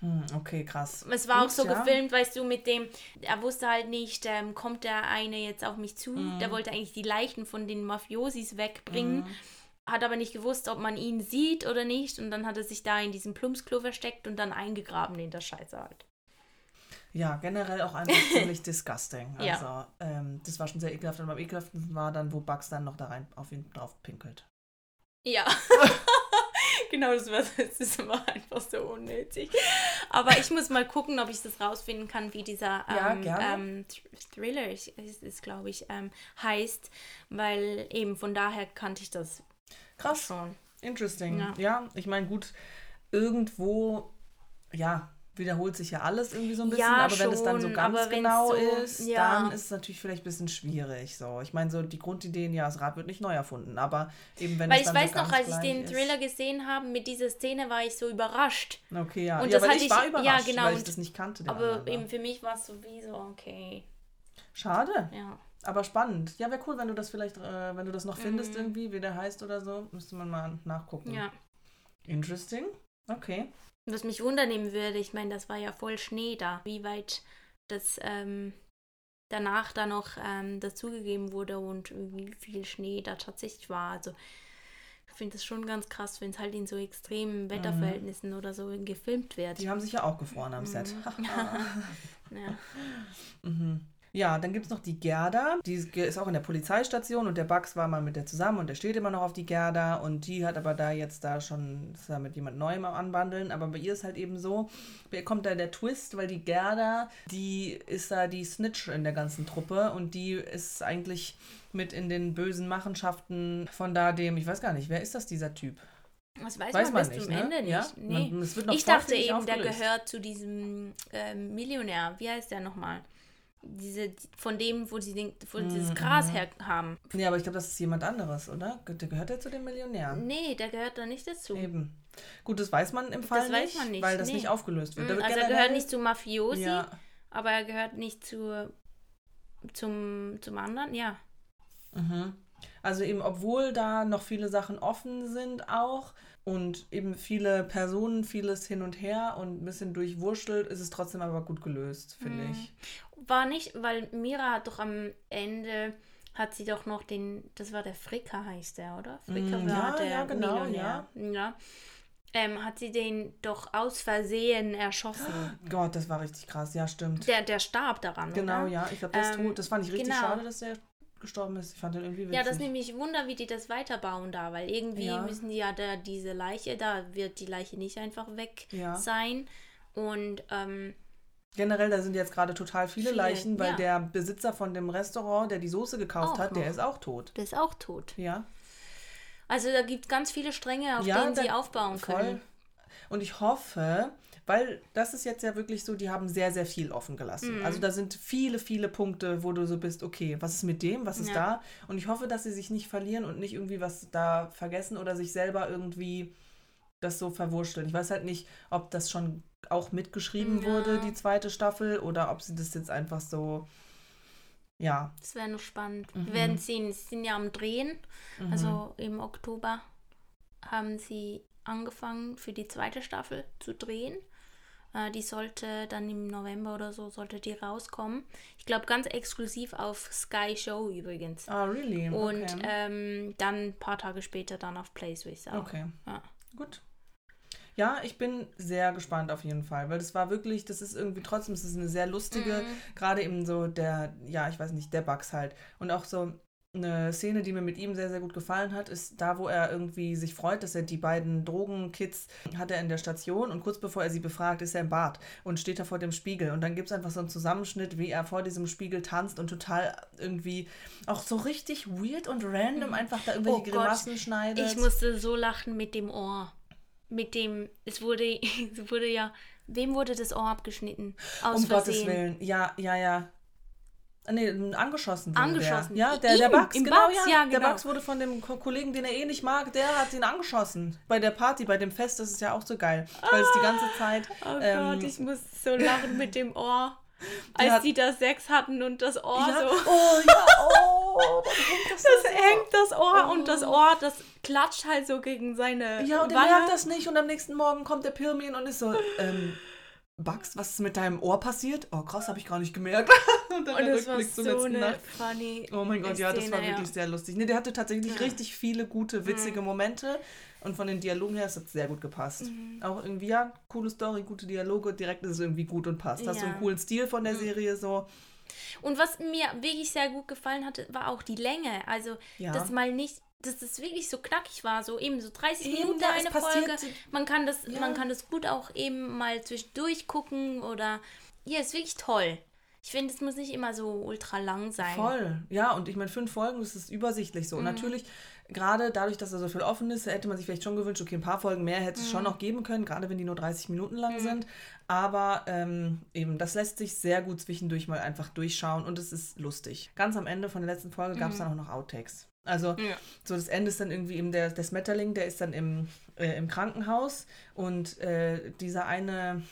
Hm, okay, krass. Es war auch Gut, so ja. gefilmt, weißt du, mit dem, er wusste halt nicht, ähm, kommt der eine jetzt auf mich zu, Mhm. der wollte eigentlich die Leichen von den Mafiosis wegbringen, Mhm. hat aber nicht gewusst, ob man ihn sieht oder nicht und dann hat er sich da in diesem Plumpsklo versteckt und dann eingegraben in der Scheiße halt. Ja, generell auch einfach ziemlich <laughs> disgusting. Also, Ja. ähm, das war schon sehr ekelhaft. Und am ekelhaften war dann, wo Bugs dann noch da rein auf ihn drauf pinkelt. Ja. <laughs> genau, das war, <laughs> das war einfach so unnötig. Aber ich muss mal gucken, ob ich das rausfinden kann, wie dieser Ja, ähm, gerne. ähm, Thr- Thriller ist, ist, ist glaube ich, ähm, heißt, weil eben von daher kannte ich das Krass. schon. Interesting. Ja. Ja, ich meine, gut, irgendwo, ja, wiederholt sich ja alles irgendwie so ein bisschen, Ja, aber wenn es dann so schon, ganz genau so- ist, ja. dann ist es natürlich vielleicht ein bisschen schwierig. So, ich meine, so die Grundideen, ja, das Rad wird nicht neu erfunden, aber eben wenn Weil es ich weiß so noch, als ich den ist. Thriller gesehen habe, mit dieser Szene war ich so überrascht. Okay, ja. Und ja, das weil hatte ich ich- war ja, überrascht, genau, weil ich das nicht kannte. Aber anderen eben für mich war es so wie so, okay. Schade, Ja. aber spannend. Ja, wäre cool, wenn du das vielleicht, äh, wenn du das noch findest Mhm. irgendwie, wie der heißt oder so, müsste man mal nachgucken. ja. Interesting. Okay. Was mich wundernehmen würde, ich meine, das war ja voll Schnee da, wie weit das ähm, danach da noch ähm, dazugegeben wurde und wie viel Schnee da tatsächlich war. Also ich finde das schon ganz krass, wenn es halt in so extremen Wetterverhältnissen oder so gefilmt wird. Die haben sich ja auch gefroren am Set. Mhm. <laughs> Ja. Mhm. Ja, dann gibt es noch die Gerda. Die ist auch in der Polizeistation und der Bugs war mal mit der zusammen und der steht immer noch auf die Gerda und die hat aber da jetzt da schon, ist da mit jemand Neuem am Anbandeln. Aber bei ihr ist halt eben so, bei kommt da der Twist, weil die Gerda, die ist da die Snitch in der ganzen Truppe und die ist eigentlich mit in den bösen Machenschaften von da dem, ich weiß gar nicht, wer ist das, dieser Typ? Das weiß, Weiß man, man bis nicht, zum ne? Ende nicht. Ja? Nee. Man- ich dachte eben, der aufgelöst. gehört zu diesem ähm, Millionär. Wie heißt der nochmal? Diese, von dem, wo sie den, wo Mhm, dieses Gras her haben. Nee, aber ich glaube, das ist jemand anderes, oder? Der gehört ja zu den Millionären. Nee, der gehört da nicht dazu. Eben. Gut, das weiß man im Fall weiß nicht, man nicht, weil das nee. nicht aufgelöst wird. Da wird Also er gehört nicht zu Mafiosi, Ja, aber er gehört nicht zu, zum, zum anderen, ja. mhm. Also eben, obwohl da noch viele Sachen offen sind auch und eben viele Personen, vieles hin und her und ein bisschen durchwurschtelt, ist es trotzdem aber gut gelöst, finde Mhm. ich. War nicht, weil Mira hat doch am Ende, hat sie doch noch den, das war der Fricker heißt der, oder? Fricker Mm, war ja, der ja, genau, Millionär. ja. Ähm, hat sie den doch aus Versehen erschossen. <gasps> Gott, das war richtig krass. Ja, stimmt. Der, der starb daran, genau, oder? ja. Ich glaube, ist Ähm, tot. Das fand ich richtig genau. schade, dass der gestorben ist. Ich fand den irgendwie witzig. Ja, das nehme ich Wunder, wie die das weiterbauen da, weil irgendwie Ja. müssen die ja da diese Leiche, da wird die Leiche nicht einfach weg Ja. sein. Und ähm, Generell, da sind jetzt gerade total viele, Viele, Leichen, weil ja. der Besitzer von dem Restaurant, der die Soße gekauft Auch hat, der noch. ist auch tot. der ist auch tot. Ja. Also da gibt es ganz viele Stränge, auf denen sie aufbauen Voll. können. Und ich hoffe, weil das ist jetzt ja wirklich so, die haben sehr, sehr viel offen gelassen. Mhm. Also da sind viele, viele Punkte, wo du so bist, okay, was ist mit dem, was ist Ja. da? Und ich hoffe, dass sie sich nicht verlieren und nicht irgendwie was da vergessen oder sich selber irgendwie das so verwurschteln. Ich weiß halt nicht, ob das schon auch mitgeschrieben Ja. wurde, die zweite Staffel, oder ob sie das jetzt einfach so, ja. Das wäre noch spannend. Mhm. Wir werden sehen, sie sind ja am Drehen. Mhm. Also im Oktober haben sie angefangen für die zweite Staffel zu drehen. Äh, die sollte dann im November oder so, sollte die rauskommen. Ich glaube ganz exklusiv auf Sky Show übrigens. Ah, really? Und okay. ähm, dann ein paar Tage später dann auf PlaySwiss auch. okay. Ja. Gut. Ja, ich bin sehr gespannt auf jeden Fall, weil das war wirklich, das ist irgendwie trotzdem, es ist eine sehr lustige, Mhm. gerade eben so der, ja, ich weiß nicht, der Bugs halt. Und auch so eine Szene, die mir mit ihm sehr, sehr gut gefallen hat, ist da, wo er irgendwie sich freut, dass er die beiden Drogenkids hat er in der Station und kurz bevor er sie befragt, ist er im Bad und steht da vor dem Spiegel. Und dann gibt es einfach so einen Zusammenschnitt, wie er vor diesem Spiegel tanzt und total irgendwie auch so richtig weird und random einfach da irgendwelche Oh Gott, Grimassen schneidet. Ich musste so lachen mit dem Ohr. Mit dem, es wurde, <laughs> es wurde ja, wem wurde das Ohr abgeschnitten? Aus um Gottes Versehen. Willen. Ja, ja, ja. Ah, Nee, angeschossen wurde Angeschossen. Der. Ja, der, der Ihm, Bugs, im genau, Bugs, ja. ja, Der genau. Bugs wurde von dem Ko- Kollegen, den er eh nicht mag, der hat ihn angeschossen. Bei der Party, bei dem Fest, das ist ja auch so geil. Weil es die ganze Zeit. Oh ähm, Gott, ich muss so lachen mit dem Ohr. <laughs> Als hat- die da Sex hatten und das Ohr ja, so. oh ja, oh, dann hängt das, <laughs> Das da so. hängt das Ohr Oh. und das Ohr, das klatscht halt so gegen seine Ja, und er merkt das nicht und am nächsten Morgen kommt der Pirmin und ist so, ähm, Bugs, was ist mit deinem Ohr passiert? Oh, krass, habe ich gar nicht gemerkt. <laughs> und dann Und der das war Rückblick zur so letzten eine Nacht. funny Oh mein Gott, ja, das Szene, war wirklich sehr lustig. Nee, der hatte tatsächlich Ja. Mhm. richtig viele gute, witzige Momente. Und von den Dialogen her, es hat sehr gut gepasst. Mhm. Auch irgendwie, ja, coole Story, gute Dialoge, direkt ist es irgendwie gut und passt. Hast du Ja. Mhm. einen coolen Stil von der Serie so. Und was mir wirklich sehr gut gefallen hatte, war auch die Länge. Also, Ja. dass mal nicht, dass das wirklich so knackig war, so eben so 30 Eben, Minuten eine Folge. Man kann das, Ja. man kann das gut auch eben mal zwischendurch gucken oder ja, ist wirklich toll. Ich finde, es muss nicht immer so ultra lang sein. Voll. Ja, und ich meine, fünf Folgen, das ist übersichtlich so. Und Mhm. natürlich, gerade dadurch, dass da so viel offen ist, hätte man sich vielleicht schon gewünscht, okay, ein paar Folgen mehr hätte es Mhm. schon noch geben können, gerade wenn die nur 30 Minuten lang sind. Aber ähm, eben, das lässt sich sehr gut zwischendurch mal einfach durchschauen und es ist lustig. Ganz am Ende von der letzten Folge gab es dann auch noch Outtakes. Also Mhm. Ja. so das Ende ist dann irgendwie eben der, der Smetterling, der ist dann im, äh, im Krankenhaus und äh, dieser eine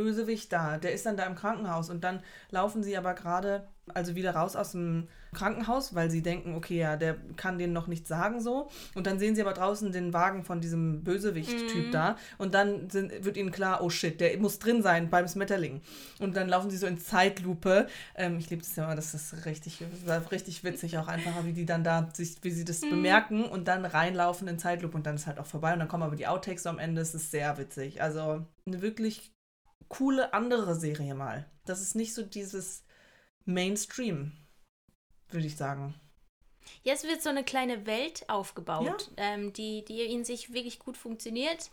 Bösewicht da, der ist dann da im Krankenhaus und dann laufen sie aber gerade also wieder raus aus dem Krankenhaus, weil sie denken, okay, ja, der kann denen noch nichts sagen so. Und dann sehen sie aber draußen den Wagen von diesem Bösewicht-Typ da und dann sind, wird ihnen klar, oh shit, der muss drin sein beim Smetterling. Und dann laufen sie so in Zeitlupe. Ähm, ich liebe das ja immer, das ist richtig, richtig witzig auch einfach, wie die dann da sich, wie sie das bemerken und dann reinlaufen in Zeitlupe und dann ist halt auch vorbei und dann kommen aber die Outtakes so am Ende, es ist sehr witzig. Also eine wirklich coole andere Serie mal. Das ist nicht so dieses Mainstream, würde ich sagen. Jetzt wird so eine kleine Welt aufgebaut, ähm, die, die in sich wirklich gut funktioniert.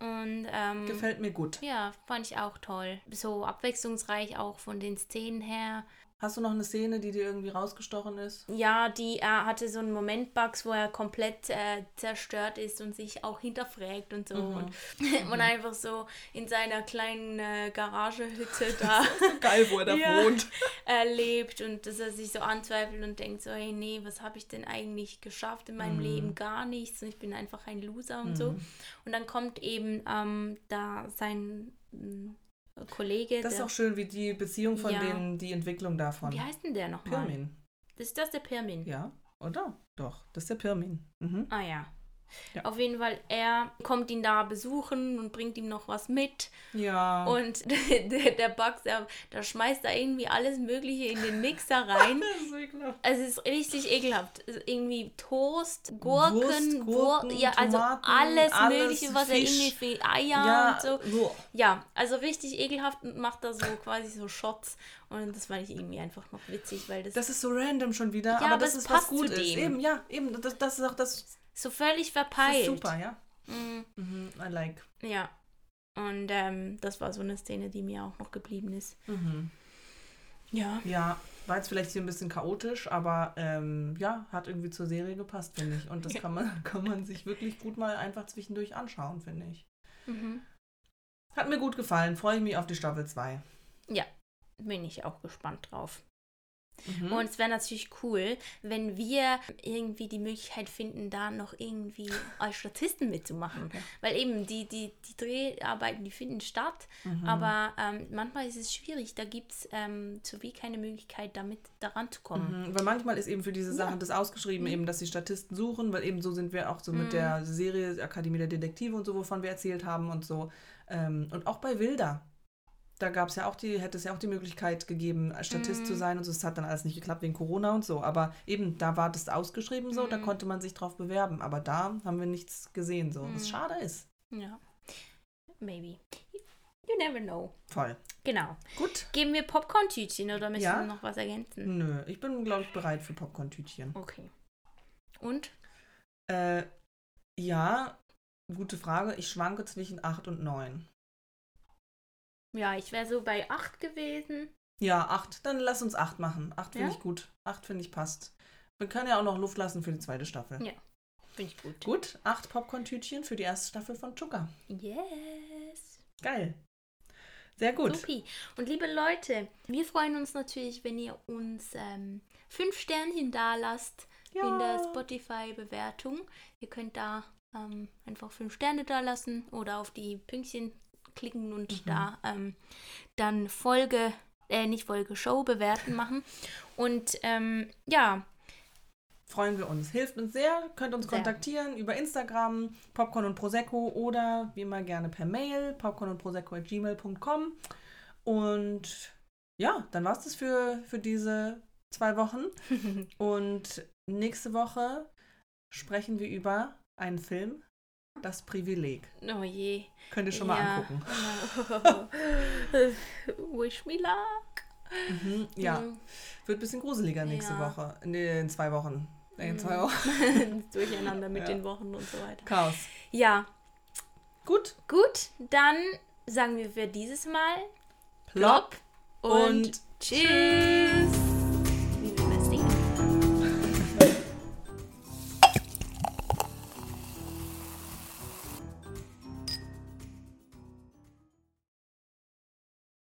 Und ähm, Gefällt mir gut. ja, fand ich auch toll. So abwechslungsreich auch von den Szenen her. Hast du noch eine Szene, die dir irgendwie rausgestochen ist? Ja, die er hatte so einen Moment Bugs, wo er komplett äh, zerstört ist und sich auch hinterfragt und so. Mhm. Und, <laughs> und einfach so in seiner kleinen äh, Garagehütte <laughs> da Geil, wo er da <laughs> Ja. wohnt. äh, lebt und dass er sich so anzweifelt und denkt so, hey, nee, was habe ich denn eigentlich geschafft in meinem Mhm. Leben? Gar nichts und ich bin einfach ein Loser und so. Und dann kommt eben ähm, da sein Kollege, Das ist auch schön, wie die Beziehung von Ja. denen, die Entwicklung davon. wie heißt denn der nochmal? Pirmin. Ist das der Pirmin? Ja. oder? Doch, das ist der Pirmin. Mhm. Ah ja. Ja. Auf jeden Fall, er kommt ihn da besuchen und bringt ihm noch was mit. Ja. Und <laughs> der, der Bugs, der, der schmeißt da irgendwie alles Mögliche in den Mixer rein. <laughs> Das ist ekelhaft. Es ist richtig ekelhaft. Also irgendwie Toast, Gurken, Wurst, Wur Gurken, ja, also Tomaten, alles, alles, Mögliche, was Fisch. er irgendwie für Eier ja, und so. so. Ja, also richtig ekelhaft und macht da so quasi so Shots. Und das fand ich irgendwie einfach noch witzig, weil das, Das ist so random schon wieder, Ja, aber, aber das ist was passt zu gut ist. dem. Eben, ja, eben. Das, das ist auch das, so völlig das verpeilt. ist super, ja. Mhm. Mhm, I like. Ja. Und ähm, das war so eine Szene, die mir auch noch geblieben ist. Mhm. Ja. Ja, war jetzt vielleicht hier ein bisschen chaotisch, aber ähm, ja, hat irgendwie zur Serie gepasst, finde ich. Und das <laughs> Ja. kann, man, kann man sich wirklich gut mal einfach zwischendurch anschauen, finde ich. Mhm. Hat mir gut gefallen, freue ich mich auf die Staffel 2. Bin ich auch gespannt drauf. Mhm. Und es wäre natürlich cool, wenn wir irgendwie die Möglichkeit finden, da noch irgendwie als Statisten mitzumachen. Ja. Weil eben die, die, die Dreharbeiten, die finden statt, Mhm. aber ähm, manchmal ist es schwierig. Da gibt es ähm, so wie keine Möglichkeit, damit daran zu kommen. Mhm, weil manchmal ist eben für diese Ja. Sachen das ausgeschrieben, Mhm. eben, dass die Statisten suchen, weil eben so sind wir auch so mit Mhm. der Serie Akademie der Detektive und so, wovon wir erzählt haben und so. Ähm, und auch bei Wilda. Da gab es ja auch die, hätte es ja auch die Möglichkeit gegeben, Statist Mhm. zu sein und so. Es hat dann alles nicht geklappt wegen Corona und so. Aber eben, da war das ausgeschrieben so, da Mhm. konnte man sich drauf bewerben. Aber da haben wir nichts gesehen, so. Was Mhm. schade ist. Ja. Maybe. You never know. Voll. Genau. Gut. Geben wir Popcorn-Tütchen oder möchtest Ja. du noch was ergänzen? Nö, ich bin, glaube ich, bereit für Popcorn-Tütchen. Okay. Und? Äh, ja, gute Frage. Ich schwanke zwischen 8 und 9. Ja, ich wäre so bei 8 gewesen. Ja, 8. Dann lass uns 8 machen. 8 finde Ja? ich gut. 8 finde ich passt. Wir können ja auch noch Luft lassen für die zweite Staffel. Ja. Finde ich gut. Gut, 8 Popcorn-Tütchen für die erste Staffel von Chuka. Yes. Geil. Sehr gut. Supi. Und liebe Leute, wir freuen uns natürlich, wenn ihr uns ähm, fünf Sternchen da lasst in der Spotify-Bewertung. Ihr könnt da ähm, einfach fünf Sterne da lassen oder auf die Pünktchen klicken und Mhm. da ähm, dann Folge, äh, nicht Folge, Show bewerten machen. Und ähm, ja, Freuen wir uns. Hilft uns sehr. Könnt uns Sehr. kontaktieren über Instagram, Popcorn und Prosecco oder wie immer gerne per Mail, popcorn und prosecco at gmail.com. Und ja, dann war es das für, für diese zwei Wochen. <laughs> Und nächste Woche sprechen wir über einen Film, Das Privileg. oh je. Könnt ihr schon mal Ja. angucken. <laughs> Wish me luck. Mhm, ja, Mhm. wird ein bisschen gruseliger nächste Ja. Woche. Nee, in zwei Wochen. Nee, in zwei Mhm. Wochen. <laughs> Durcheinander mit Ja. den Wochen und so weiter. Chaos. Ja, Gut. gut, dann sagen wir für dieses Mal Plopp und, und tschüss.